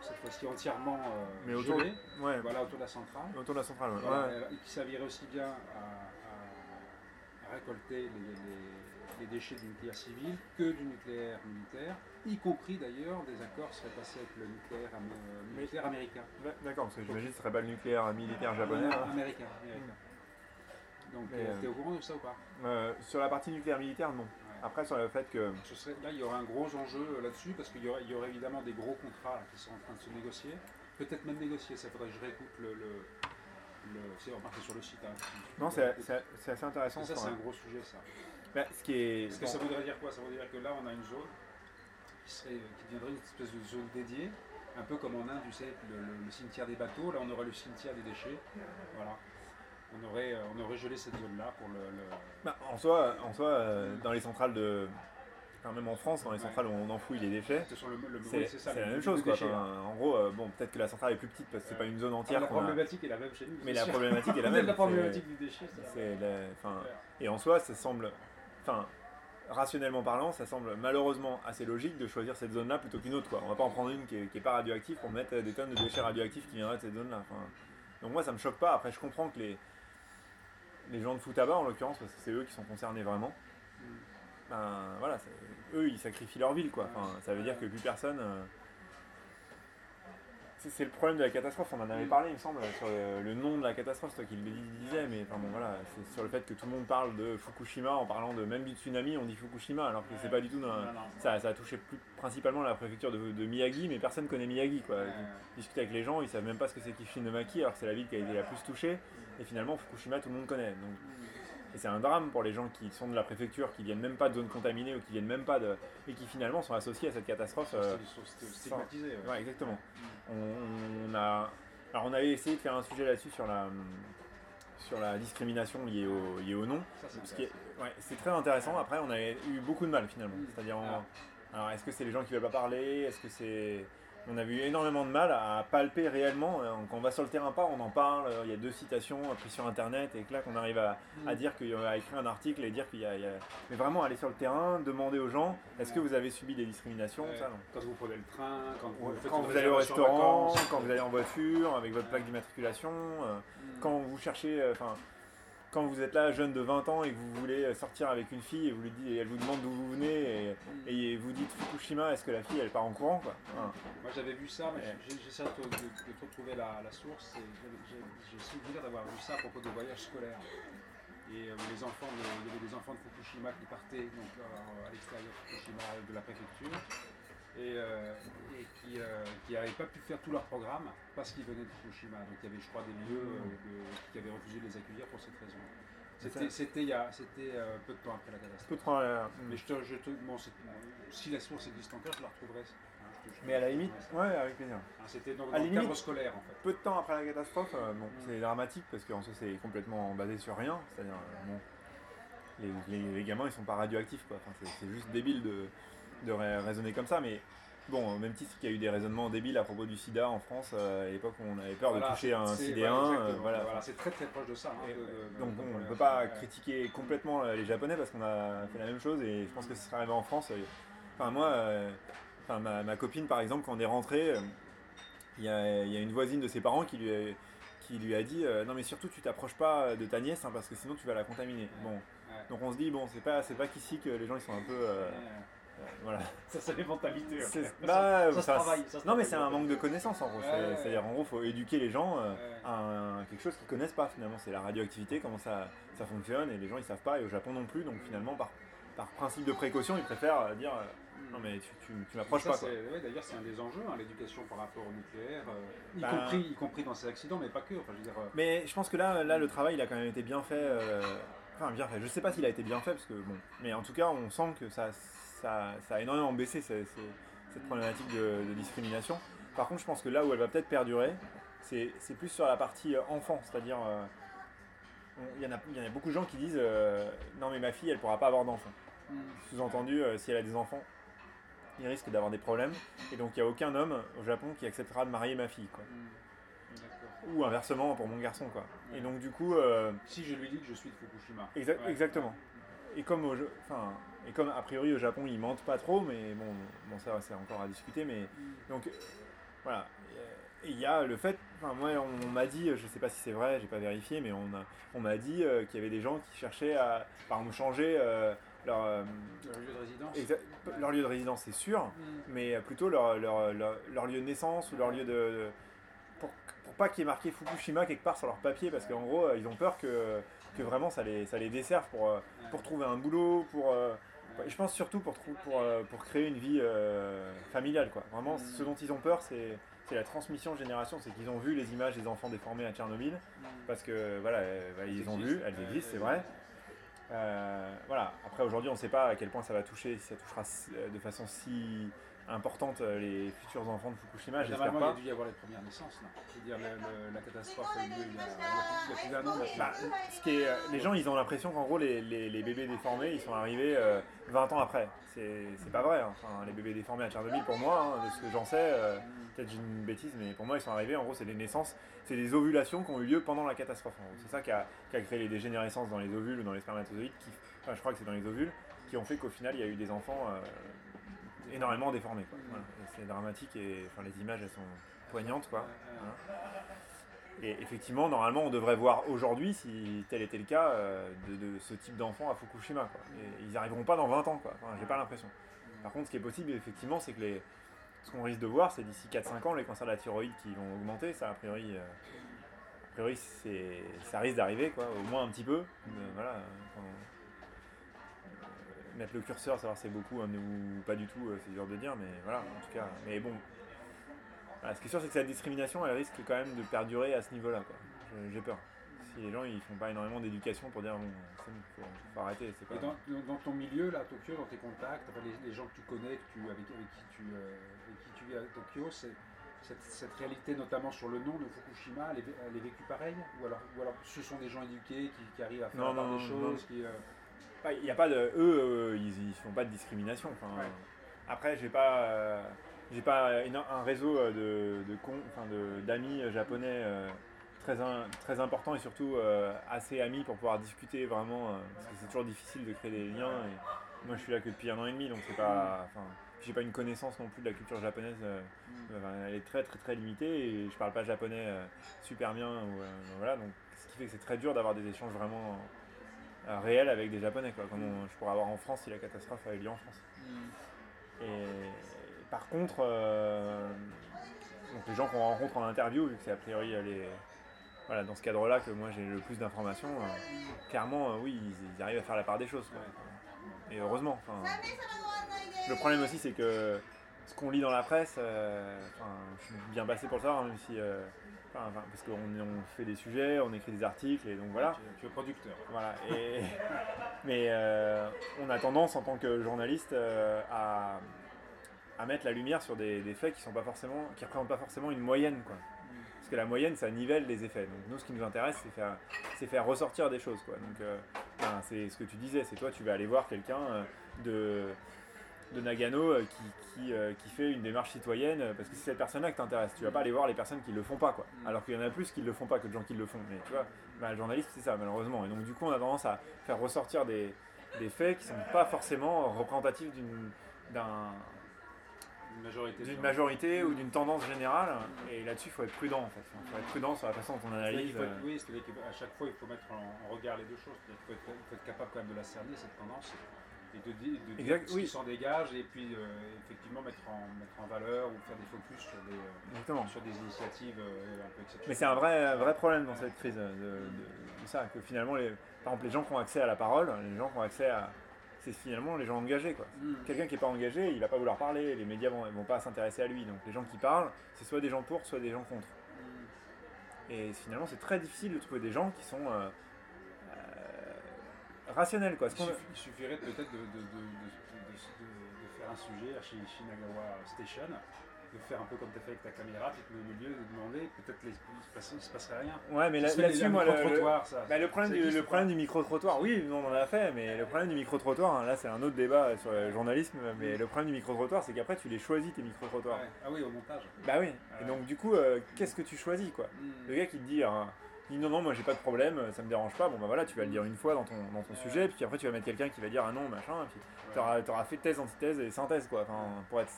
cette fois-ci entièrement euh, Mais autour, gelée, ouais, voilà, autour de la centrale. autour de la centrale. ouais. Voilà, Ouais. et qui servirait aussi bien à, à- à récolter les, les- les déchets du nucléaire civil que du nucléaire militaire, y compris d'ailleurs des accords seraient passés avec le nucléaire, am- Mais- nucléaire américain. D'accord, parce que j'imagine que ce serait pas le nucléaire militaire japonais. Hein. américain, américain. Donc, euh, t'es au courant de ça ou pas? Euh, sur la partie nucléaire militaire, non. Ouais. Après, sur le fait que. Ce serait- là, il y aurait un gros enjeu euh, là-dessus parce qu'il y aurait, il y aurait évidemment des gros contrats là, qui sont en train de se négocier. Peut-être même négocier, ça faudrait que je réécoute le. le, le c'est remarqué sur le site. hein. Non, c'est c'est- c'est assez intéressant. ça, ça, c'est un gros sujet, ça. Bah, ce qui est. Parce que ça voudrait dire quoi? Ça voudrait dire que là, on a une zone qui, serait, qui deviendrait une espèce de zone dédiée, un peu comme en Inde, tu sais, le, le- le cimetière des bateaux. Là, on aurait le cimetière des déchets. Voilà. On aurait, euh, on aurait gelé cette zone-là pour le. le- Bah, en soi, en soi euh, dans les centrales de. Enfin, même en France, dans les Ouais. centrales où on enfouit les déchets, c'est la même chose. Quoi. Enfin, en gros, euh, bon, peut-être que la centrale est plus petite parce que c'est pas une zone Ah, entière la a. problématique est la même chez nous. Mais la sûr. problématique est la même. La problématique du déchet, c'est la enfin. Et en soi, ça semble. Enfin, rationnellement parlant, ça semble malheureusement assez logique de choisir cette zone-là plutôt qu'une autre. Quoi. On va pas en prendre une qui est, qui est pas radioactive pour mettre euh, des tonnes de déchets radioactifs qui viendraient de cette zone-là. Enfin, donc moi, ça me choque pas. Après, je comprends que les, les gens de Futaba, en l'occurrence, parce que c'est eux qui sont concernés vraiment, ben voilà, eux, ils sacrifient leur ville. Quoi. Enfin, ça veut dire que plus personne. euh, c'est- le problème de la catastrophe, on en avait parlé il me semble, sur le, le nom de la catastrophe, c'est toi qui le disais, mais enfin bon voilà, c'est sur le fait que tout le monde parle de Fukushima en parlant de même du tsunami, on dit Fukushima, alors que c'est pas du tout dans, ça, ça a touché plus principalement la préfecture de, de Miyagi, mais personne connaît Miyagi quoi. Ouais. Discute avec les gens, ils savent même pas ce que c'est Kishinomaki, alors que c'est la ville qui a été la plus touchée, et finalement Fukushima tout le monde connaît. Donc, et c'est un drame pour les gens qui sont de la préfecture, qui viennent même pas de zone contaminée ou qui viennent même pas de. et qui finalement sont associés à cette catastrophe. euh, Ils sont st- stigmatisés. ouais. Ouais, exactement. On, on a, alors on avait essayé de faire un sujet là-dessus sur la, sur la discrimination liée au, liée au nom. C'est Ce qui est, ouais, c'est très intéressant. Après, on avait eu beaucoup de mal finalement. Mm. C'est-à-dire, on- Ah. alors est-ce que c'est les gens qui veulent pas parler? Est-ce que c'est on a eu énormément de mal à palper réellement. Euh, Quand on va sur le terrain pas, on en parle. euh, Il y a deux citations euh, prises sur internet et que là qu'on arrive à, à dire qu'il y a écrit un article et dire qu'il y, a- il y a. Mais vraiment aller sur le terrain, demander aux gens est-ce que vous avez subi des discriminations Ouais. ça, non. Quand vous prenez le train, quand vous, Quand allez au restaurant, vacances. quand vous allez en voiture avec votre plaque d'immatriculation, euh, Mm. quand vous cherchez, euh, quand vous êtes là, jeune de 20 ans et que vous voulez sortir avec une fille et vous lui dites, et elle vous demande d'où vous venez et, et vous dites Fukushima, est-ce que la fille elle part en courant quoi Hein. Moi j'avais vu ça, mais j'essaie de, retrouver la, la source. et J'ai j'ai souvenir d'avoir vu ça à propos de voyages scolaires. Et euh, les enfants, de- il y avait des enfants de Fukushima qui partaient donc, euh, à l'extérieur de Fukushima de la préfecture et, euh, et qui n'avaient pas pu faire tout leur programme parce qu'ils venaient de Fukushima. Donc il y avait, je crois, des lieux euh, de- qui avaient refusé de les accueillir pour cette raison. C'était Ça- c'était il y a- c'était, euh, peu de temps après la catastrophe. peux te prendre la- Mais je te, je te- bon, si la source existe encore, je la retrouverai. Hein, je te- je te- Mais à la limite, ouais, avec plaisir. Hein, C'était dans, À dans le limite- cadre scolaire en fait. Peu de temps après la catastrophe, euh, bon, Mm. c'est dramatique parce qu'en soi c'est complètement basé sur rien. C'est-à-dire, euh, bon, les, les- les gamins ils sont pas radioactifs quoi. Enfin, c'est, c'est juste débile de, de ra- raisonner comme ça. Mais bon, au même titre qu'il y a eu des raisonnements débiles à propos du sida en France euh, à l'époque où on avait peur Voilà, de toucher un sidéen. voilà, euh, voilà. Voilà, c'est très très proche de ça. hein, Et, de- de- donc de- on ne peut pas ouais. critiquer complètement euh, les Japonais parce qu'on a fait la même chose et je pense que ce serait arrivé en France. Enfin moi, euh, enfin, ma, ma copine par exemple, quand on est rentré, euh, il y, y a une voisine de ses parents qui lui a, qui lui a dit non mais surtout tu t'approches pas de ta nièce hein, parce que sinon tu vas la contaminer. Bon, donc on se dit bon c'est pas c'est pas qu'ici que les gens ils sont un peu voilà. Ça, c'est les mentalités. C'est- Ça, bah, ça se ça- travaille. ça se Non mais c'est un manque de connaissances en gros. Ouais, C'est- ouais. C'est-à-dire en gros faut éduquer les gens euh, Ouais. à quelque chose qu'ils connaissent pas finalement. C'est la radioactivité, comment ça, ça fonctionne et les gens ils savent pas et au Japon non plus. Donc finalement par, par principe de précaution ils préfèrent euh, dire euh, non mais tu, tu, tu m'approches pas ouais, D'ailleurs, c'est un des enjeux, hein, l'éducation par rapport au nucléaire, euh, y, Bah- compris, y compris dans ces accidents, mais pas que. Enfin, je veux dire, Mais je pense que là, là le travail il a quand même été bien fait. Enfin bien fait. Je sais pas s'il a été bien fait parce que bon. Mais en tout cas on sent que ça, ça, ça a énormément baissé ce- ce- cette problématique de, de discrimination. Par contre je pense que là où elle va peut-être perdurer, c'est c'est plus sur la partie euh, enfant. C'est-à-dire euh, il y, en a- il y en a beaucoup de gens qui disent euh, non mais ma fille elle pourra pas avoir d'enfant. Sous-entendu, euh, si elle a des enfants, il risque d'avoir des problèmes. Et donc, il n'y a aucun homme au Japon qui acceptera de marier ma fille. Quoi. D'accord. ou inversement pour mon garçon, quoi. Et donc, du coup, euh, Si je lui dis que je suis de Fukushima. Exa- Ouais. Exactement. Et comme, au, enfin, et comme a priori au Japon ils mentent pas trop, mais bon, bon ça c'est encore à discuter, mais donc voilà. Et il y a le fait, enfin moi on, m'a dit, je sais pas si c'est vrai, j'ai pas vérifié, mais on a- on m'a dit euh, qu'il y avait des gens qui cherchaient à, par exemple, changer euh, leur, euh, Leur lieu de résidence. exa- leur lieu de résidence, c'est sûr, Mm. mais plutôt leur, leur, leur, lieu de naissance ou leur lieu de. de- pour, pour pas qu'il y ait marqué Fukushima quelque part sur leur papier, parce qu'en gros, ils ont peur que, que vraiment ça les, ça les desserve pour, pour trouver un boulot, pour. Je pense surtout pour, pour, euh, pour créer une vie euh, familiale. Quoi. Vraiment, Mm. ce dont ils ont peur, c'est c'est la transmission de génération. C'est qu'ils ont vu les images des enfants déformés à Tchernobyl, Mm. parce que voilà, bah, ils ont vu, elles existent, c'est vrai. Euh, voilà. Après, aujourd'hui, on ne sait pas à quel point ça va toucher, si ça touchera de façon si importante euh, les futurs enfants de Fukushima. J'espère Normalement, il y pas. a dû y avoir les premières naissances. Veux dire, le- le- la catastrophe a eu lieu il y a, il y a plus- d'un an. Bah, ce qui est, euh, les gens, ils ont l'impression qu'en gros, les, les- les bébés déformés, ils sont arrivés euh, 20 ans après. C'est pas vrai. hein. Enfin, les bébés déformés à Tchernobyl, pour moi, hein, de ce que j'en sais, euh, peut-être j'ai une bêtise, mais pour moi, ils sont arrivés. En gros, c'est des naissances, c'est des ovulations qui ont eu lieu pendant la catastrophe. C'est ça qui a, qui a créé les dégénérescences dans les ovules ou dans les spermatozoïdes. Qui, enfin, je crois que c'est dans les ovules, qui ont fait qu'au final, il y a eu des enfants euh, énormément. Et C'est dramatique et les images, elles sont poignantes, quoi. Hein. Et effectivement, normalement, on devrait voir aujourd'hui, si tel était le cas, euh, de, ce type d'enfant à Fukushima. Ils n'y arriveront pas dans 20 ans, quoi. J'ai pas l'impression. Par contre, ce qui est possible, effectivement, c'est que les, ce qu'on risque de voir, c'est d'ici 4-5 ans, les cancers de la thyroïde qui vont augmenter. Ça, a priori, euh, a priori c'est, ça risque d'arriver, quoi, au moins un petit peu. Voilà, euh, mettre le curseur, savoir si c'est beaucoup hein, ou pas du tout, euh, c'est dur de dire, mais voilà, en tout cas. Mais bon, voilà, ce qui est sûr, c'est que cette discrimination, elle risque quand même de perdurer à ce niveau-là. J'ai peur. Si les gens ils font pas énormément d'éducation pour dire bon, c'est bon, faut, faut arrêter, pas. Et dans, dans- ton milieu, là, à Tokyo, dans tes contacts, les, les gens que tu connais, que tu, avec, avec, qui tu, euh, avec qui tu vis à Tokyo, c'est, cette, cette réalité, notamment sur le nom de Fukushima, elle est, elle est vécue pareil? Ou alors, ou alors ce sont des gens éduqués qui, qui arrivent à faire Non, non, des non, choses qui, euh, Il y a pas de. Eux, euh, ils, ils font pas de discrimination. Enfin, Ouais. Après, j'ai pas. euh, j'ai pas un réseau euh, de, de, con- enfin, de- d'amis japonais très, un- très important et surtout euh, assez amis pour pouvoir discuter vraiment. euh, parce que c'est toujours difficile de créer des liens. Et moi, je suis là que depuis un an et demi, donc c'est pas. Enfin, j'ai pas une connaissance non plus de la culture japonaise. euh, euh, elle est très très très limitée et je parle pas japonais super bien. Ou, voilà, donc ce qui fait que c'est très dur d'avoir des échanges vraiment réels avec des japonais, quoi, comme on- je pourrais avoir en France si la catastrophe avait lieu en France. Et par contre, euh, donc les gens qu'on rencontre en interview, vu que c'est a priori euh, les, voilà, dans ce cadre-là que moi j'ai le plus d'informations, euh, clairement, oui, ils, ils arrivent à faire la part des choses. quoi. Et heureusement. le problème aussi, c'est que ce qu'on lit dans la presse, euh, je suis bien passé pour le savoir, même si. euh, enfin, parce qu'on on fait des sujets, on écrit des articles, et donc voilà. tu, tu es producteur. Voilà. Et, mais euh, on a tendance en tant que journaliste euh, à, à mettre la lumière sur des, des faits qui sont pas forcément, qui représentent pas forcément une moyenne, quoi. Parce que la moyenne, ça nivelle les effets. Donc nous, ce qui nous intéresse, c'est faire, c'est faire ressortir des choses, quoi. Donc euh, c'est ce que tu disais, c'est toi, tu vas aller voir quelqu'un de de Nagano euh, qui, qui, euh, qui fait une démarche citoyenne euh, parce que c'est cette personne-là que t'intéresse. Tu vas pas aller voir les personnes qui le font pas, quoi. Mm. Alors qu'il y en a plus qui le font pas que de gens qui le font. Mais tu vois, bah, le journaliste, c'est ça, malheureusement. Et donc, du coup, on a tendance à faire ressortir des, des faits qui sont pas forcément représentatifs d'une d'un- Une majorité. d'une sur- majorité ou d'une tendance générale. Et là-dessus, il faut être prudent, en fait. Il faut être prudent sur la façon dont on C'est-à-dire analyse. être- euh, oui, c'est-à-dire qu'à chaque fois, il faut mettre en, en regard les deux choses. C'est-à-dire qu'il faut être, il faut être capable quand même de la cerner, cette tendance, et de, de dire Exact, oui. qui s'en dégage, et puis euh, effectivement mettre en, mettre en valeur ou faire des focus sur des, euh, sur des initiatives euh, un peu exceptionnelles. Mais c'est un vrai, un vrai problème dans cette crise de, de- de ça, que finalement, les, par exemple, les gens qui ont accès à la parole, les gens qui ont accès à... C'est finalement les gens engagés, quoi. Mm. Quelqu'un qui n'est pas engagé, il va pas vouloir parler, les médias vont, vont pas s'intéresser à lui. Donc les gens qui parlent, c'est soit des gens pour, soit des gens contre. Mm. Et finalement, c'est très difficile de trouver des gens qui sont euh, euh, rationnels, quoi. Il, suffirait peut-être de, faire un sujet à Shi- Shinagawa Station de faire un peu comme tu as fait avec ta caméra, tu te mets au milieu, de demander, peut-être les- il il se passerait rien. Ouais, mais là- là-dessus, moi, le, ça. bah, le problème, du, le problème du micro-trottoir, oui, on en a fait, mais le problème du micro-trottoir, hein, là, c'est un autre débat sur le journalisme, mais le problème du micro-trottoir, c'est qu'après, tu les choisis, tes micro-trottoirs. Ouais. Ah oui, au montage. Bah oui, et Ouais. donc, du coup, euh, qu'est-ce que tu choisis, quoi? Hmm. Le gars qui te dit, hein, il dit non, non, moi j'ai pas de problème, ça me dérange pas, bon bah voilà, tu vas le dire une fois dans ton, dans ton sujet, puis après tu vas mettre quelqu'un qui va dire ah non, machin, et puis t'auras auras fait thèse, antithèse et synthèse, quoi, enfin, pour être.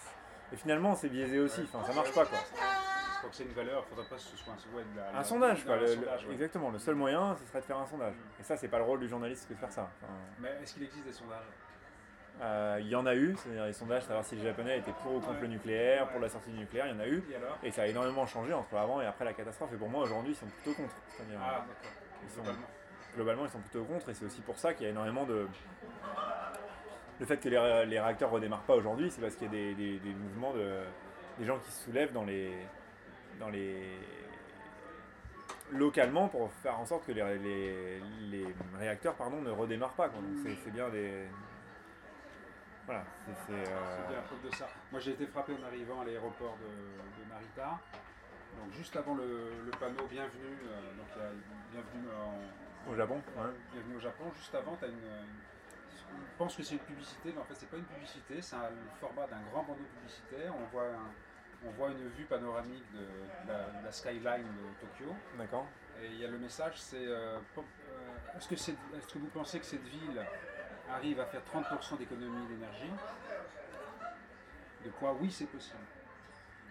Et finalement, c'est biaisé aussi, enfin, ça marche pas, quoi. Faut que c'est une valeur, faudrait pas que ce soit un, ouais, de la- Un sondage, quoi, un le- le- sondage, ouais. exactement, le seul moyen, ce serait de faire un sondage. Et ça, c'est pas le rôle du journaliste que de faire ça. Enfin, Mais est-ce qu'il existe des sondages? Euh, Il y en a eu, c'est-à-dire les sondages, savoir si les Japonais étaient pour ou contre le nucléaire, pour la sortie du nucléaire, il y en a eu. Et ça a énormément changé entre avant et après la catastrophe. Et pour moi, aujourd'hui, ils sont plutôt contre. C'est-à-dire, Ah. Ils sont- Globalement. globalement, ils sont plutôt contre. Et c'est aussi pour ça qu'il y a énormément de. Le fait que les, ré- les réacteurs redémarrent pas aujourd'hui, c'est parce qu'il y a des, des- des mouvements de. des gens qui se soulèvent dans les. dans les. localement pour faire en sorte que les, les, les réacteurs pardon, ne redémarrent pas. c'est bien des. Voilà, c'est. euh, la preuve de ça. Moi, j'ai été frappé en arrivant à l'aéroport de, de Narita. Donc, juste avant le, le panneau Bienvenue, euh, donc il y a Bienvenue, en- Au Japon, ouais. Bienvenue au Japon, juste avant, tu as une. On pense que c'est une publicité, mais en fait, c'est pas une publicité, c'est un- le format d'un grand bandeau publicitaire. On voit, un- on voit une vue panoramique de, de la, de la skyline de Tokyo. D'accord. Et il y a le message, c'est euh, euh, est-ce que, c'est- est-ce que vous pensez que cette ville arrive à faire 30% d'économie d'énergie De quoi oui, c'est possible.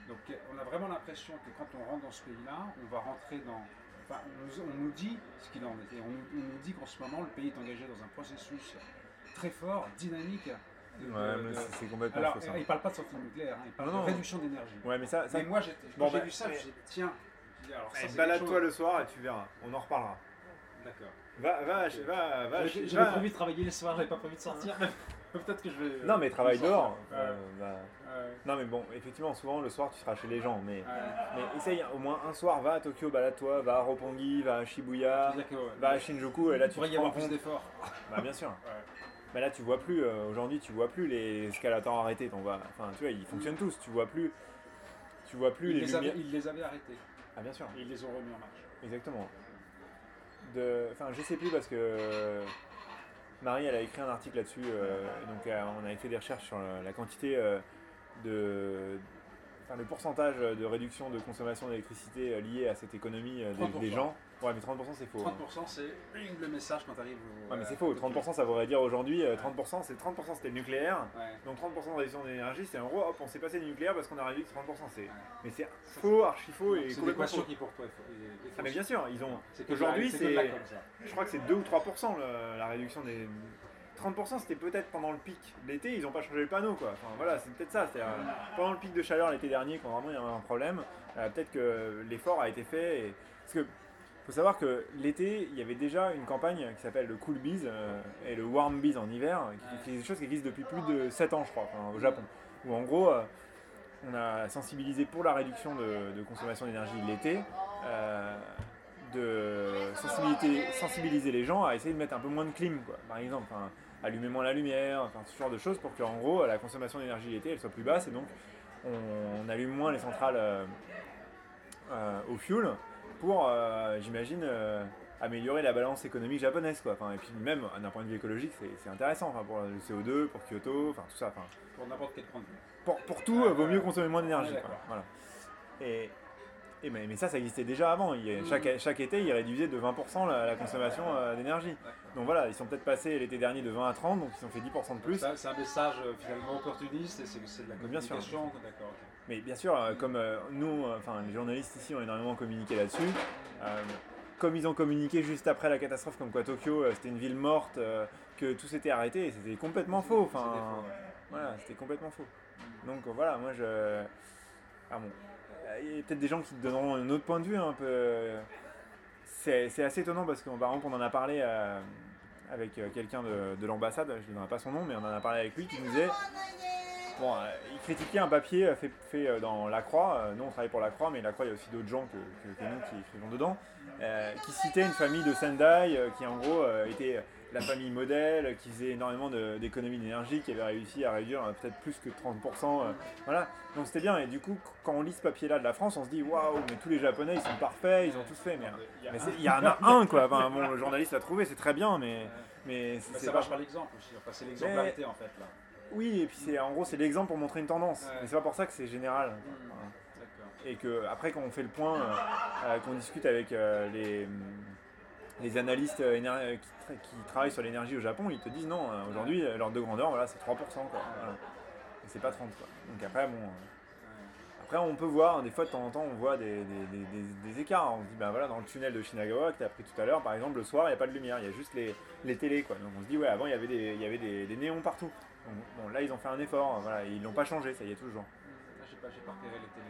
Donc on a vraiment l'impression que quand on rentre dans ce pays-là, on va rentrer dans... Enfin, on nous, on nous dit ce qu'il en est. Et on, nous- on nous dit qu'en ce moment, le pays est engagé dans un processus très fort, dynamique. Ouais, mais c'est- complètement Alors, faux ça. il ne parle pas de sortie nucléaire, hein, il parle Non, non. de réduction d'énergie. Ouais, mais ça. ça Mais moi, j'ai, Bon, bah, vu ça, je me suis dit, tiens, alors ça, balade-toi le soir et tu verras. On en reparlera. D'accord. Va, va, va, va. Va- J'avais prévu de travailler le soir, j'avais pas prévu de sortir. Peut-être que je vais. Non, mais travaille dehors. Euh, Ouais, Non, mais bon, effectivement, souvent le soir tu seras chez les gens. Mais, ouais. mais essaye au moins un soir, va à Tokyo, balade-toi, va à Roppongi, va à Shibuya, C'est-à-dire que, ouais, va à Shinjuku et là il tu pourrait te y avoir plus d'efforts. Bah, bien sûr. Ouais. Mais là tu vois plus, euh, aujourd'hui tu vois plus les escalators arrêtés. t'en vois- Enfin, tu vois, ils fonctionnent tous. Tu vois plus. Tu vois plus les, les, avait, lumières. il les avait arrêtés Ah, bien sûr. et ils les ont remis en marche. Exactement. De... Enfin, je sais plus parce que Marie, elle a écrit un article là-dessus. euh, donc, euh, on avait fait des recherches sur la, la quantité euh, de. Enfin, le pourcentage de réduction de consommation d'électricité euh, lié à cette économie euh, des, des 30%. gens. Ouais, mais 30% c'est faux. hein. 30% c'est bing, le message quand tu arrives au. Ouais, mais c'est faux. à Tokyo. 30% ça voudrait dire aujourd'hui, euh, 30% c'est 30% c'était le nucléaire. Ouais. Donc 30% de réduction d'énergie, c'est en gros, hop, on s'est passé du nucléaire parce qu'on a réduit que 30%. C'est... Ouais. Mais c'est faux, archi faux et C'est complètement faux. qui pour toi est faux- est- est Ah, mais bien sûr, ils ont. C'est Aujourd'hui, c'est-. Je crois que c'est 2 ou 3% le- la réduction des. 30% c'était peut-être pendant le pic d'été, ils n'ont pas changé le panneau quoi. Enfin voilà, c'est peut-être ça. C'est-à-dire, euh, pendant le pic de chaleur l'été dernier, quand vraiment il y avait un problème, euh, peut-être que l'effort a été fait. Et... Parce que faut savoir que l'été, il y avait déjà une campagne qui s'appelle le Cool Bees euh, et le Warm Bees en hiver, qui, qui est des choses qui existent depuis plus de 7 ans je crois, enfin, au Japon. Où en gros, euh, on a sensibilisé pour la réduction de, de consommation d'énergie l'été. euh, de sensibiliser, sensibiliser les gens à essayer de mettre un peu moins de clim, quoi. par exemple, enfin, allumer moins la lumière, enfin, ce genre de choses pour qu'en gros la consommation d'énergie l'été elle soit plus basse et donc on, on allume moins les centrales euh, euh, au fuel pour, euh, j'imagine, euh, améliorer la balance économique japonaise. Quoi. Enfin, et puis même d'un point de vue écologique, c'est, intéressant enfin, pour le CO2, pour Kyoto, enfin tout ça. Enfin, Pour n'importe quel point de vue. pour, pour tout, euh, vaut mieux consommer moins d'énergie. Ouais, d'accord. Voilà. Et, et mais, mais ça, ça existait déjà avant. Il a- chaque, chaque été, ils réduisaient de 20% la, la consommation d'énergie. Donc voilà, ils sont peut-être passés l'été dernier de 20 à 30, donc ils ont fait 10% de plus. C'est un message finalement opportuniste et c'est de la Mais bien sûr. communication. D'accord. Mais bien sûr, euh, comme euh, nous, euh, enfin les journalistes ici ont énormément communiqué là-dessus, comme ils ont communiqué juste après la catastrophe, comme quoi Tokyo c'était une ville morte, que tout s'était arrêté, et c'était complètement faux. Enfin, voilà, c'était complètement faux. Donc voilà, moi je. Ah bon. Il y a peut-être des gens qui te donneront un autre point de vue un peu. C'est c'est assez étonnant parce qu'on par exemple, on en a parlé avec quelqu'un de, de l'ambassade, je ne donnerai pas son nom, mais on en a parlé avec lui qui nous disait. Bon, euh, il critiquait un papier euh, fait, fait euh, dans La Croix. Nous, on travaille pour La Croix, mais La Croix, il y a aussi d'autres gens que, que- que nous qui écrivons dedans. euh, qui citait une famille de Sendai euh, qui, en gros, euh, était la famille modèle qui faisait énormément d'économies d'énergie, qui avait réussi à réduire peut-être plus que 30%. euh, voilà, donc c'était bien. Et du coup, quand on lit ce papier-là de la France, on se dit waouh, mais tous les Japonais ils sont parfaits, ils ont tous fait. Mais, Il y en a un quoi. Enfin, bon, le journaliste l'a trouvé, c'est très bien, mais, mais c'est Mais ça pas- marche par l'exemple aussi. Enfin, c'est l'exemplarité en fait là. Oui, et puis c'est en gros c'est l'exemple pour montrer une tendance. Ouais. Mais c'est pas pour ça que c'est général. Mm. D'accord. Et que après quand on fait le point, euh, euh, qu'on discute avec euh, les, les analystes éner- qui, tra- qui travaillent sur l'énergie au Japon, ils te disent non, aujourd'hui l'ordre de grandeur voilà, c'est 3%. Quoi, voilà. Et c'est pas 30 quoi. Donc après bon. après on peut voir, hein, des fois de temps en temps on voit des, des- des- des- des écarts. On se dit ben voilà dans le tunnel de Shinagawa que tu as pris tout à l'heure, par exemple le soir il n'y a pas de lumière, il y a juste les, les télés quoi. Donc on se dit ouais avant il y avait des, il y avait des, des néons partout. Donc, bon là ils ont fait un effort, voilà, ils l'ont pas changé, ça y est toujours. J'ai pas, j'ai pas repéré les télé.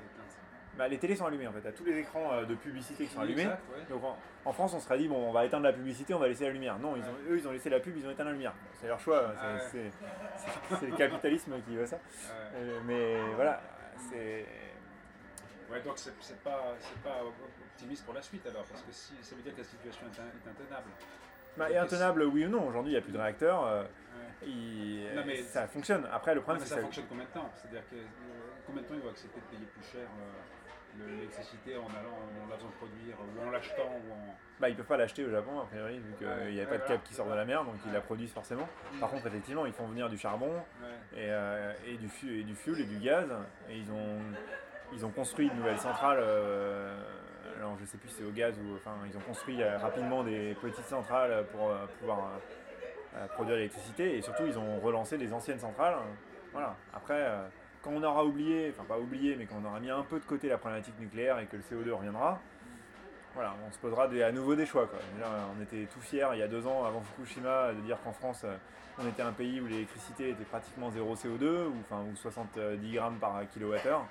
Bah, les télés sont allumées en fait, à tous les écrans euh, de publicité qui sont allumés. exact, ouais. Donc en, en France, on serait dit, bon, on va éteindre la publicité, on va laisser la lumière. Non, ils ont, eux, ils ont laissé la pub, ils ont éteint la lumière. Bon, c'est leur choix, c'est, Ah ouais. c'est- le capitalisme qui veut ça. Ouais. Euh, mais voilà, c'est. Ouais, donc c'est pas, c'est pas optimiste pour la suite alors, parce que si, ça veut dire que la situation est, in- est intenable. Bah, et intenable, oui ou non. Aujourd'hui, il n'y a plus de réacteurs. Ouais. il- Non, mais- ça fonctionne. Après, le problème, c'est ça que ça- fonctionne combien de temps? C'est-à-dire que euh, combien de temps ils vont accepter de payer plus cher euh, le- l'électricité en allant, en la faisant produire, ou en l'achetant, ou en. bah, ils peuvent pas l'acheter au Japon, a priori, vu qu'il Ouais, n'y a ouais, pas de câble qui sort de la mer, donc ils la produisent forcément. Par contre, effectivement, ils font venir du charbon, Ouais. et, euh, et, du, fu- et du fuel et du gaz. Et ils ont, ils ont construit une nouvelle centrale. euh, alors je sais plus si c'est au gaz ou enfin ils ont construit euh, rapidement des petites centrales pour pouvoir produire l'électricité et surtout ils ont relancé les anciennes centrales. Voilà. Après euh, quand on aura oublié, enfin pas oublié, mais quand on aura mis un peu de côté la problématique nucléaire et que le CO2 reviendra, voilà, on se posera à nouveau des choix. On était tout fiers il y a deux ans avant Fukushima de dire qu'en France euh, on était un pays où l'électricité était pratiquement zéro CO2 ou, enfin, ou 70 grammes par kilowattheure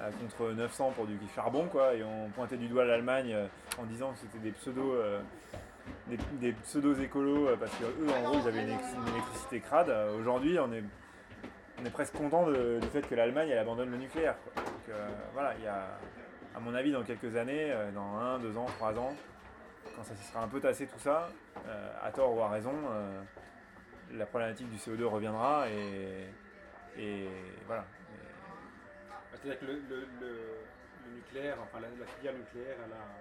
euh, contre 900 pour du charbon quoi et on pointait du doigt l'Allemagne euh, en disant que c'était des pseudo euh, des, des pseudos écolos euh, parce que eux en gros ils avaient une, électri- une électricité crade. Euh, aujourd'hui on est on est presque content de- du fait que l'Allemagne elle abandonne le nucléaire quoi. donc euh, voilà il y a à mon avis dans quelques années dans 1, 2 ans, 3 ans quand ça se sera un peu tassé tout ça euh, à tort ou à raison euh, la problématique du CO2 reviendra et, et voilà. Bah, C'est-à-dire que le, le- le- le nucléaire, enfin la, la filière nucléaire, elle, a-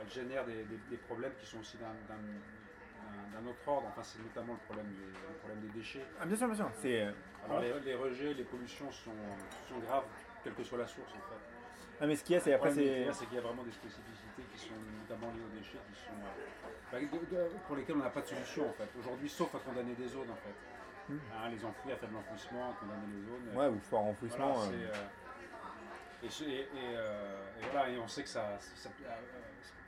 elle génère des, des- des problèmes qui sont aussi d'un- autre ordre. Enfin, c'est notamment le problème des, le problème des déchets. Ah, bien sûr, bien sûr. C'est, euh, Alors, les, les rejets, les pollutions sont, sont graves, quelle que soit la source en fait. ah, mais ce qu'il y a, c'est après, c'est. c'est qu'il y a vraiment des spécificités qui sont notamment liées aux déchets, qui sont, euh, bah, de- de- pour lesquelles on n'a pas de solution en fait. Aujourd'hui, sauf à condamner des zones en fait. Hmm. Hein, les enfouir, à faible enfouissement, à condamner les zones. Ouais, ou fort enfouissement. Voilà, euh, et, et- et, et voilà, et on sait que ça, ça-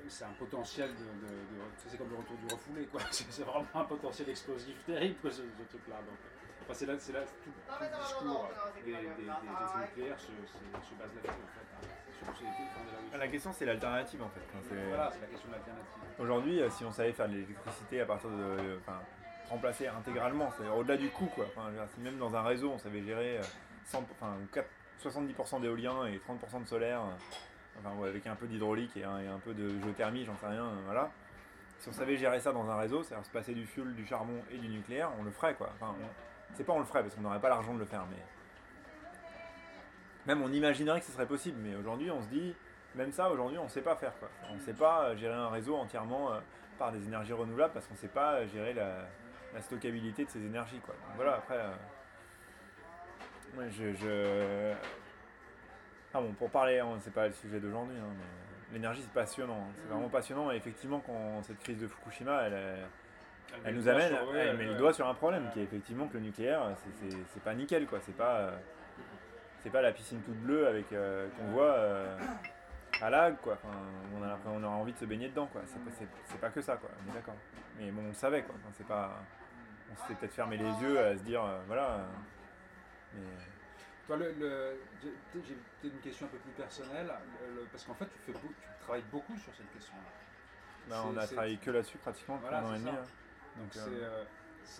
c'est un potentiel de, de- de- c'est comme le retour du refoulé, quoi. C'est vraiment un potentiel explosif terrible, quoi, ce, ce truc-là. Donc, enfin, c'est là, c'est là, tout, tout le discours des, des, des essais nucléaires se, se, se base là-dessus, en fait. hein. Là-dessus. La question, c'est l'alternative en fait. C'est- Voilà, c'est la question de l'alternative. Aujourd'hui, euh, si on savait faire de l'électricité à partir de. Enfin, remplacer intégralement, c'est-à-dire au-delà du coût, quoi. Enfin, si même dans un réseau, on savait gérer euh, 100, enfin, 4 70% d'éolien et 30% de solaire, euh, enfin, avec un peu d'hydraulique et un, peu de géothermie, j'en sais rien, voilà. Si on savait gérer ça dans un réseau, c'est-à-dire se passer du fuel, du charbon et du nucléaire, on le ferait, quoi. C'est pas on le ferait parce qu'on n'aurait pas l'argent de le faire, mais. Même on imaginerait que ce serait possible, mais aujourd'hui, on se dit, même ça, aujourd'hui, on sait pas faire, quoi. On sait pas euh, gérer un réseau entièrement euh, par des énergies renouvelables parce qu'on sait pas euh, gérer la, stockabilité de ces énergies, quoi. Voilà, après. je- Ah bon, pour parler, hein, c'est pas le sujet d'aujourd'hui, hein, mais l'énergie c'est passionnant, hein. c'est vraiment passionnant et effectivement quand cette crise de Fukushima, elle, euh, elle nous amène, sur- ouais, elle met le doigt sur un problème Ouais. qui est effectivement que le nucléaire, c'est- c'est c'est pas nickel quoi, c'est pas, euh, c'est pas la piscine toute bleue avec euh, qu'on voit euh, à l'AG quoi. Enfin, on a on aura envie de se baigner dedans quoi. C'est pas, c'est- c'est pas que ça quoi, on est d'accord. Mais bon, on le savait quoi. Enfin, c'est pas, on s'était peut-être fermé les yeux à se dire euh, voilà. euh, mais Toi, le, le- j'ai peut-être une question un peu plus personnelle, le- le- parce qu'en fait, tu, fais beau- tu travailles beaucoup sur cette question-là. bah, on a travaillé que là-dessus pratiquement Voilà, pendant un an et demi. ça. hein. Donc euh, euh,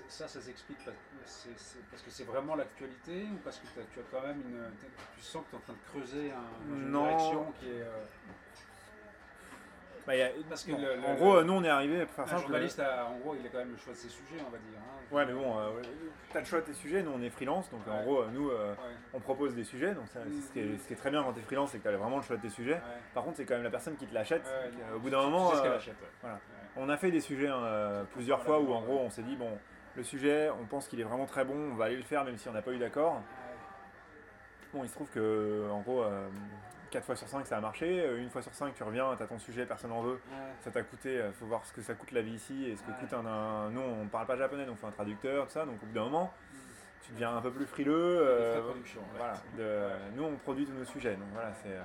ça, ça s'explique parce, que c'est vraiment l'actualité ou parce que tu as quand même une, tu sens que tu es en train de creuser un, une Non. direction qui est. euh, Bah, il y a- Parce que bon, le- le- en gros, nous on est arrivé pour faire Un simple. journaliste, a- en gros, il a quand même le choix de ses sujets, on va dire. hein. Ouais, mais bon, euh, t'as le choix de tes sujets. Nous on est freelance, donc en Ouais. gros, euh, nous euh, Ouais, on propose des sujets. Donc ça, c'est ce, qui est, ce qui est très bien quand t'es freelance, c'est que t'as vraiment le choix de tes sujets. ouais. Par contre, c'est quand même la personne qui te l'achète. Ouais, Donc, non, euh, au bout d'un tu moment, sais ce qu'elle euh, achète, ouais. voilà. Ouais. On a fait des sujets hein, euh, plusieurs fois où en gros on s'est dit bon, le sujet, on pense qu'il est vraiment très bon, on va aller le faire même si on n'a pas eu d'accord. Bon, il se trouve que en gros, 4 fois sur 5 ça a marché, euh, une fois sur 5 tu reviens, t'as ton sujet, personne n'en veut. Ouais. Ça t'a coûté, euh, faut voir ce que ça coûte la vie ici et ce que Ouais. coûte un, un- Nous on parle pas japonais donc il faut un traducteur, tout ça, donc au bout d'un moment Mm. tu deviens un peu plus frileux. Euh, production, voilà, de- nous on produit tous nos sujets donc voilà, c'est. euh,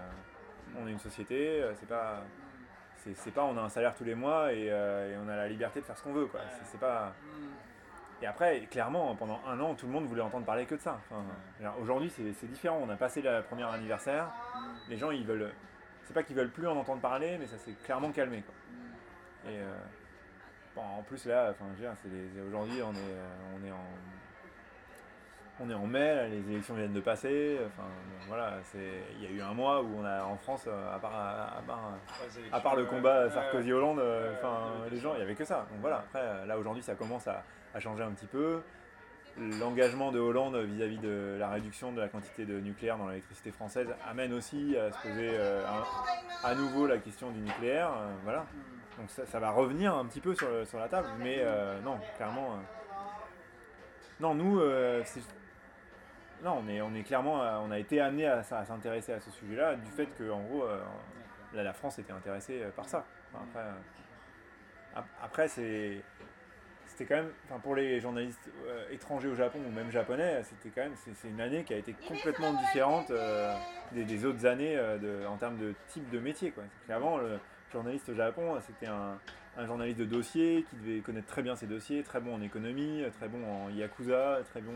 on est une société, c'est pas. C'est c'est pas on a un salaire tous les mois et, euh, et on a la liberté de faire ce qu'on veut quoi. C'est- C'est pas. Et après, clairement, pendant un an, tout le monde voulait entendre parler que de ça. Enfin, Aujourd'hui, c'est différent. On a passé le premier anniversaire. Les gens, ils veulent. C'est pas qu'ils veulent plus en entendre parler, mais ça s'est clairement calmé. Quoi. Et euh, bon, en plus, là, aujourd'hui, on est, euh, on est en. On est en mai, là, les élections viennent de passer. Enfin, bon, voilà, c'est. Il y a eu un mois où on a en France, euh, à part, à, part, à part le Ouais, combat Sarkozy-Hollande, euh, enfin, les gens, il y avait que ça. Donc voilà. Après, euh, là aujourd'hui, ça commence à, à changer un petit peu. L'engagement de Hollande vis-à-vis de la réduction de la quantité de nucléaire dans l'électricité française amène aussi à se poser euh, à nouveau la question du nucléaire. euh, voilà. Donc ça, va revenir un petit peu sur, sur la table, mais euh, non, clairement. non, nous, non, on est, on est clairement, on a été amené à, s'intéresser à ce sujet-là du fait que, en gros, la France était intéressée par ça. Après, ap- après, c'est, c'était quand même, enfin, pour les journalistes euh, étrangers au Japon ou même japonais, c'était quand même, c'est, une année qui a été complètement différente euh, des, des autres années euh, de- en termes de type de métier. Quoi. Qu'avant, le journaliste au Japon, c'était un, un journaliste de dossier qui devait connaître très bien ses dossiers, très bon en économie, très bon en yakuza, très bon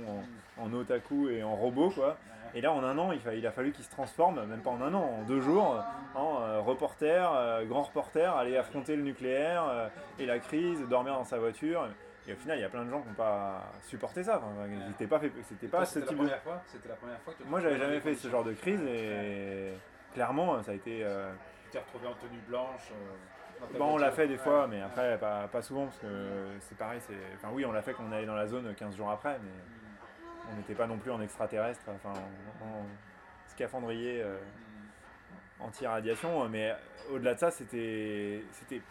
en, en otaku et en robot, quoi. Et là, en un an, il, fa- il a fallu qu'il se transforme, même pas en un an, en deux jours, en reporter, grand reporter, aller affronter le nucléaire et la crise, dormir dans sa voiture. Et au final, il y a plein de gens qui n'ont pas supporté ça. Enfin, c'était pas fait, c'était pas Toi, ce C'était la type de. première fois C'était la première fois que tu te Moi, j'avais jamais fait ce genre de crise et clairement, ça a été. euh, Tu t'es retrouvé en tenue blanche. euh, Bon, on l'a fait des Ouais. fois, mais après, pas, pas souvent, parce que c'est pareil. c'est- Enfin, oui, on l'a fait quand on allait dans la zone 15 jours après, mais Mm. on n'était pas non plus en extraterrestre, enfin, en, en scaphandrier euh, Mm. anti-radiation. Mais au-delà de ça, c'était, c'était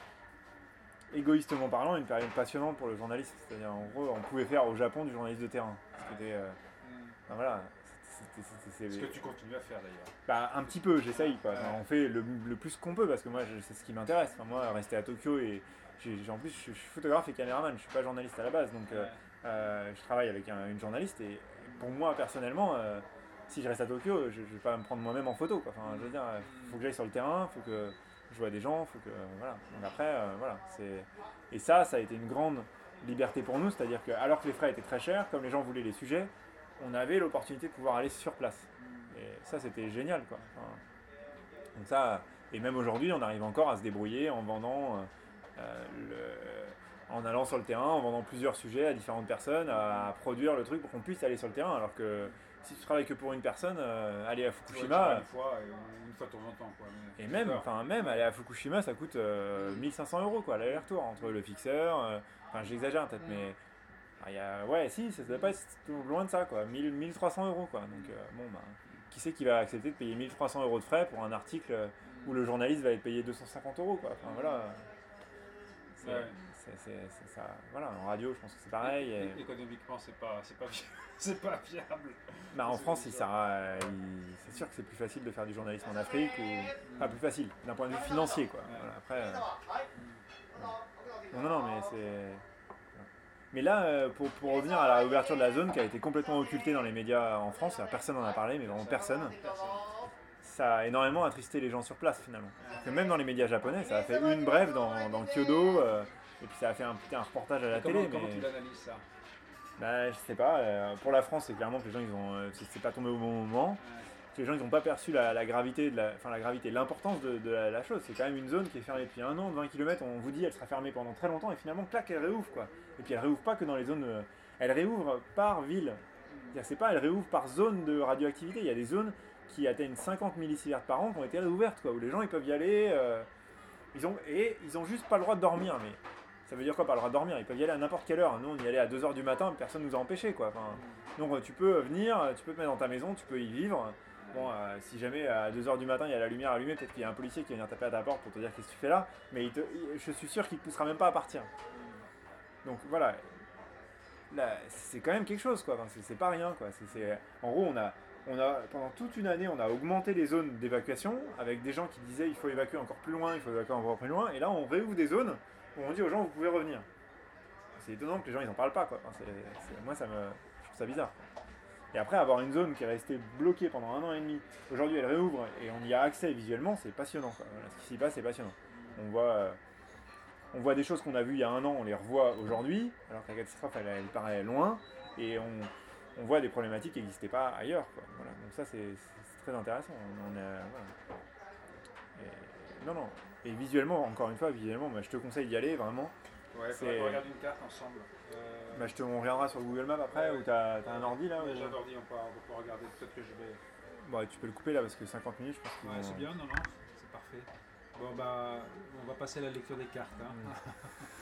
égoïstement parlant une période passionnante pour le journaliste. C'est-à-dire, en gros, on pouvait faire au Japon du journaliste de terrain. C'était, euh, Mm. enfin, voilà. c'était- c'était- c'était- Ce que tu continues à faire d'ailleurs. bah, un petit peu, j'essaye. quoi. Enfin, Ouais. on fait le, le plus qu'on peut parce que moi, je- c'est ce qui m'intéresse. Enfin, moi, rester à Tokyo et j'ai- j'ai- en plus, je, suis- photographe et caméraman. Je suis pas journaliste à la base, donc euh, Ouais. euh, je travaille avec un- une journaliste et pour moi, personnellement, euh, si je reste à Tokyo, je, je vais pas me prendre moi-même en photo. Quoi. Enfin, je veux dire, il faut que j'aille sur le terrain, faut que je vois des gens, faut que voilà. Donc après, euh, voilà, c'est et ça, ça a été une grande liberté pour nous, c'est-à-dire que alors que les frais étaient très chers, comme les gens voulaient les sujets, on avait l'opportunité de pouvoir aller sur place. Et ça, c'était génial, quoi. Donc ça, et même aujourd'hui, on arrive encore à se débrouiller en vendant, euh, en allant sur le terrain, en vendant plusieurs sujets à différentes personnes, à, produire le truc pour qu'on puisse aller sur le terrain. Alors que si tu travailles que pour une personne, euh, aller à Fukushima, une fois, et une fois de temps en temps. Quoi. mais- et même, enfin même aller à Fukushima, ça coûte euh, 1500 euros quoi, l'aller-retour entre le fixeur. euh, Enfin, j'exagère peut-être, Mm. mais il y a, ouais, si, ça doit pas être loin de ça quoi, 1000, 1300 euros quoi. Donc euh, bon, bah, qui c'est qui va accepter de payer 1300 euros de frais pour un article euh, où le journaliste va être payé 250 euros quoi. Enfin voilà. C'est, ça. Voilà, en radio, je pense que c'est pareil. et- Économiquement, c'est pas, c'est pas, c'est pas viable. Bah, en France, il à- il- c'est sûr que c'est plus facile de faire du journalisme en Afrique ou pas plus facile d'un point de vue financier quoi. Ouais. Voilà, après, euh, non, non, mais c'est. Mais là, euh, pour, pour revenir à la réouverture de la zone qui a été complètement occultée dans les médias en France, personne n'en a parlé, mais vraiment personne. Ça a énormément attristé les gens sur place finalement. Parce que même dans les médias japonais, ça a fait une brève dans, dans Kyodo, euh, et puis ça a fait un, un reportage à la comment, télé. comment mais... tu l'analyses ça Bah, je sais pas. euh, pour la France, c'est clairement que les gens, ils ont, euh, c'est pas tombé au bon moment. Que les gens, ils n'ont pas perçu la, la gravité, de la, enfin la gravité, l'importance de, de la, la chose. C'est quand même une zone qui est fermée depuis un an, de 20 km. On vous dit, elle sera fermée pendant très longtemps, et finalement, clac, elle réouvre quoi. Et puis elle réouvre pas que dans les zones, euh, elle réouvre par ville. C'est pas, elle réouvre par zone de radioactivité. Il y a des zones qui atteignent 50 millisieverts par an qui ont été réouvertes, quoi, où les gens ils peuvent y aller. euh, Ils ont, et ils ont juste pas le droit de dormir. Mais ça veut dire quoi, pas le droit de dormir? Ils peuvent y aller à n'importe quelle heure. Nous, on y allait à 2h du matin, personne nous a empêché, quoi. Donc euh, tu peux venir, tu peux te mettre dans ta maison, tu peux y vivre. Bon, euh, si jamais à 2h du matin il y a la lumière allumée, peut-être qu'il y a un policier qui va venir taper à ta porte pour te dire qu'est-ce que tu fais là, mais je suis sûr qu'il ne poussera même pas à partir. Donc voilà, Là, c'est quand même quelque chose quoi, Enfin, c'est- pas rien quoi. En gros, on a, on a, pendant toute une année, on a augmenté les zones d'évacuation avec des gens qui disaient il faut évacuer encore plus loin, il faut évacuer encore plus loin, et là on réouvre des zones où on dit aux gens vous pouvez revenir. C'est étonnant que les gens ils en parlent pas quoi. Moi ça me, je trouve ça bizarre. Et après, avoir une zone qui est restée bloquée pendant un an et demi, aujourd'hui elle réouvre et on y a accès visuellement, c'est passionnant. Ce qui s'y passe, c'est passionnant. On voit, euh, on voit des choses qu'on a vues il y a un an, on les revoit aujourd'hui, alors que la catastrophe elle, elle paraît loin, et on, on voit des problématiques qui n'existaient pas ailleurs. Donc ça, c'est très intéressant. Non, non. Et visuellement, encore une fois, visuellement, bah, je te conseille d'y aller vraiment. Ouais, faudrait qu'on regarde une carte ensemble. Euh, Bah, je te, on regardera sur Google Maps après, Ouais. ou t'as as un ordi là j'ai un ordi, on peut, on peut regarder. Peut-être que je vais. Bon, tu peux le couper là parce que 50 minutes, je pense qu'ils Ouais, c'est bien, non, non, c'est parfait. Bon, bah, on va passer à la lecture des cartes. hein.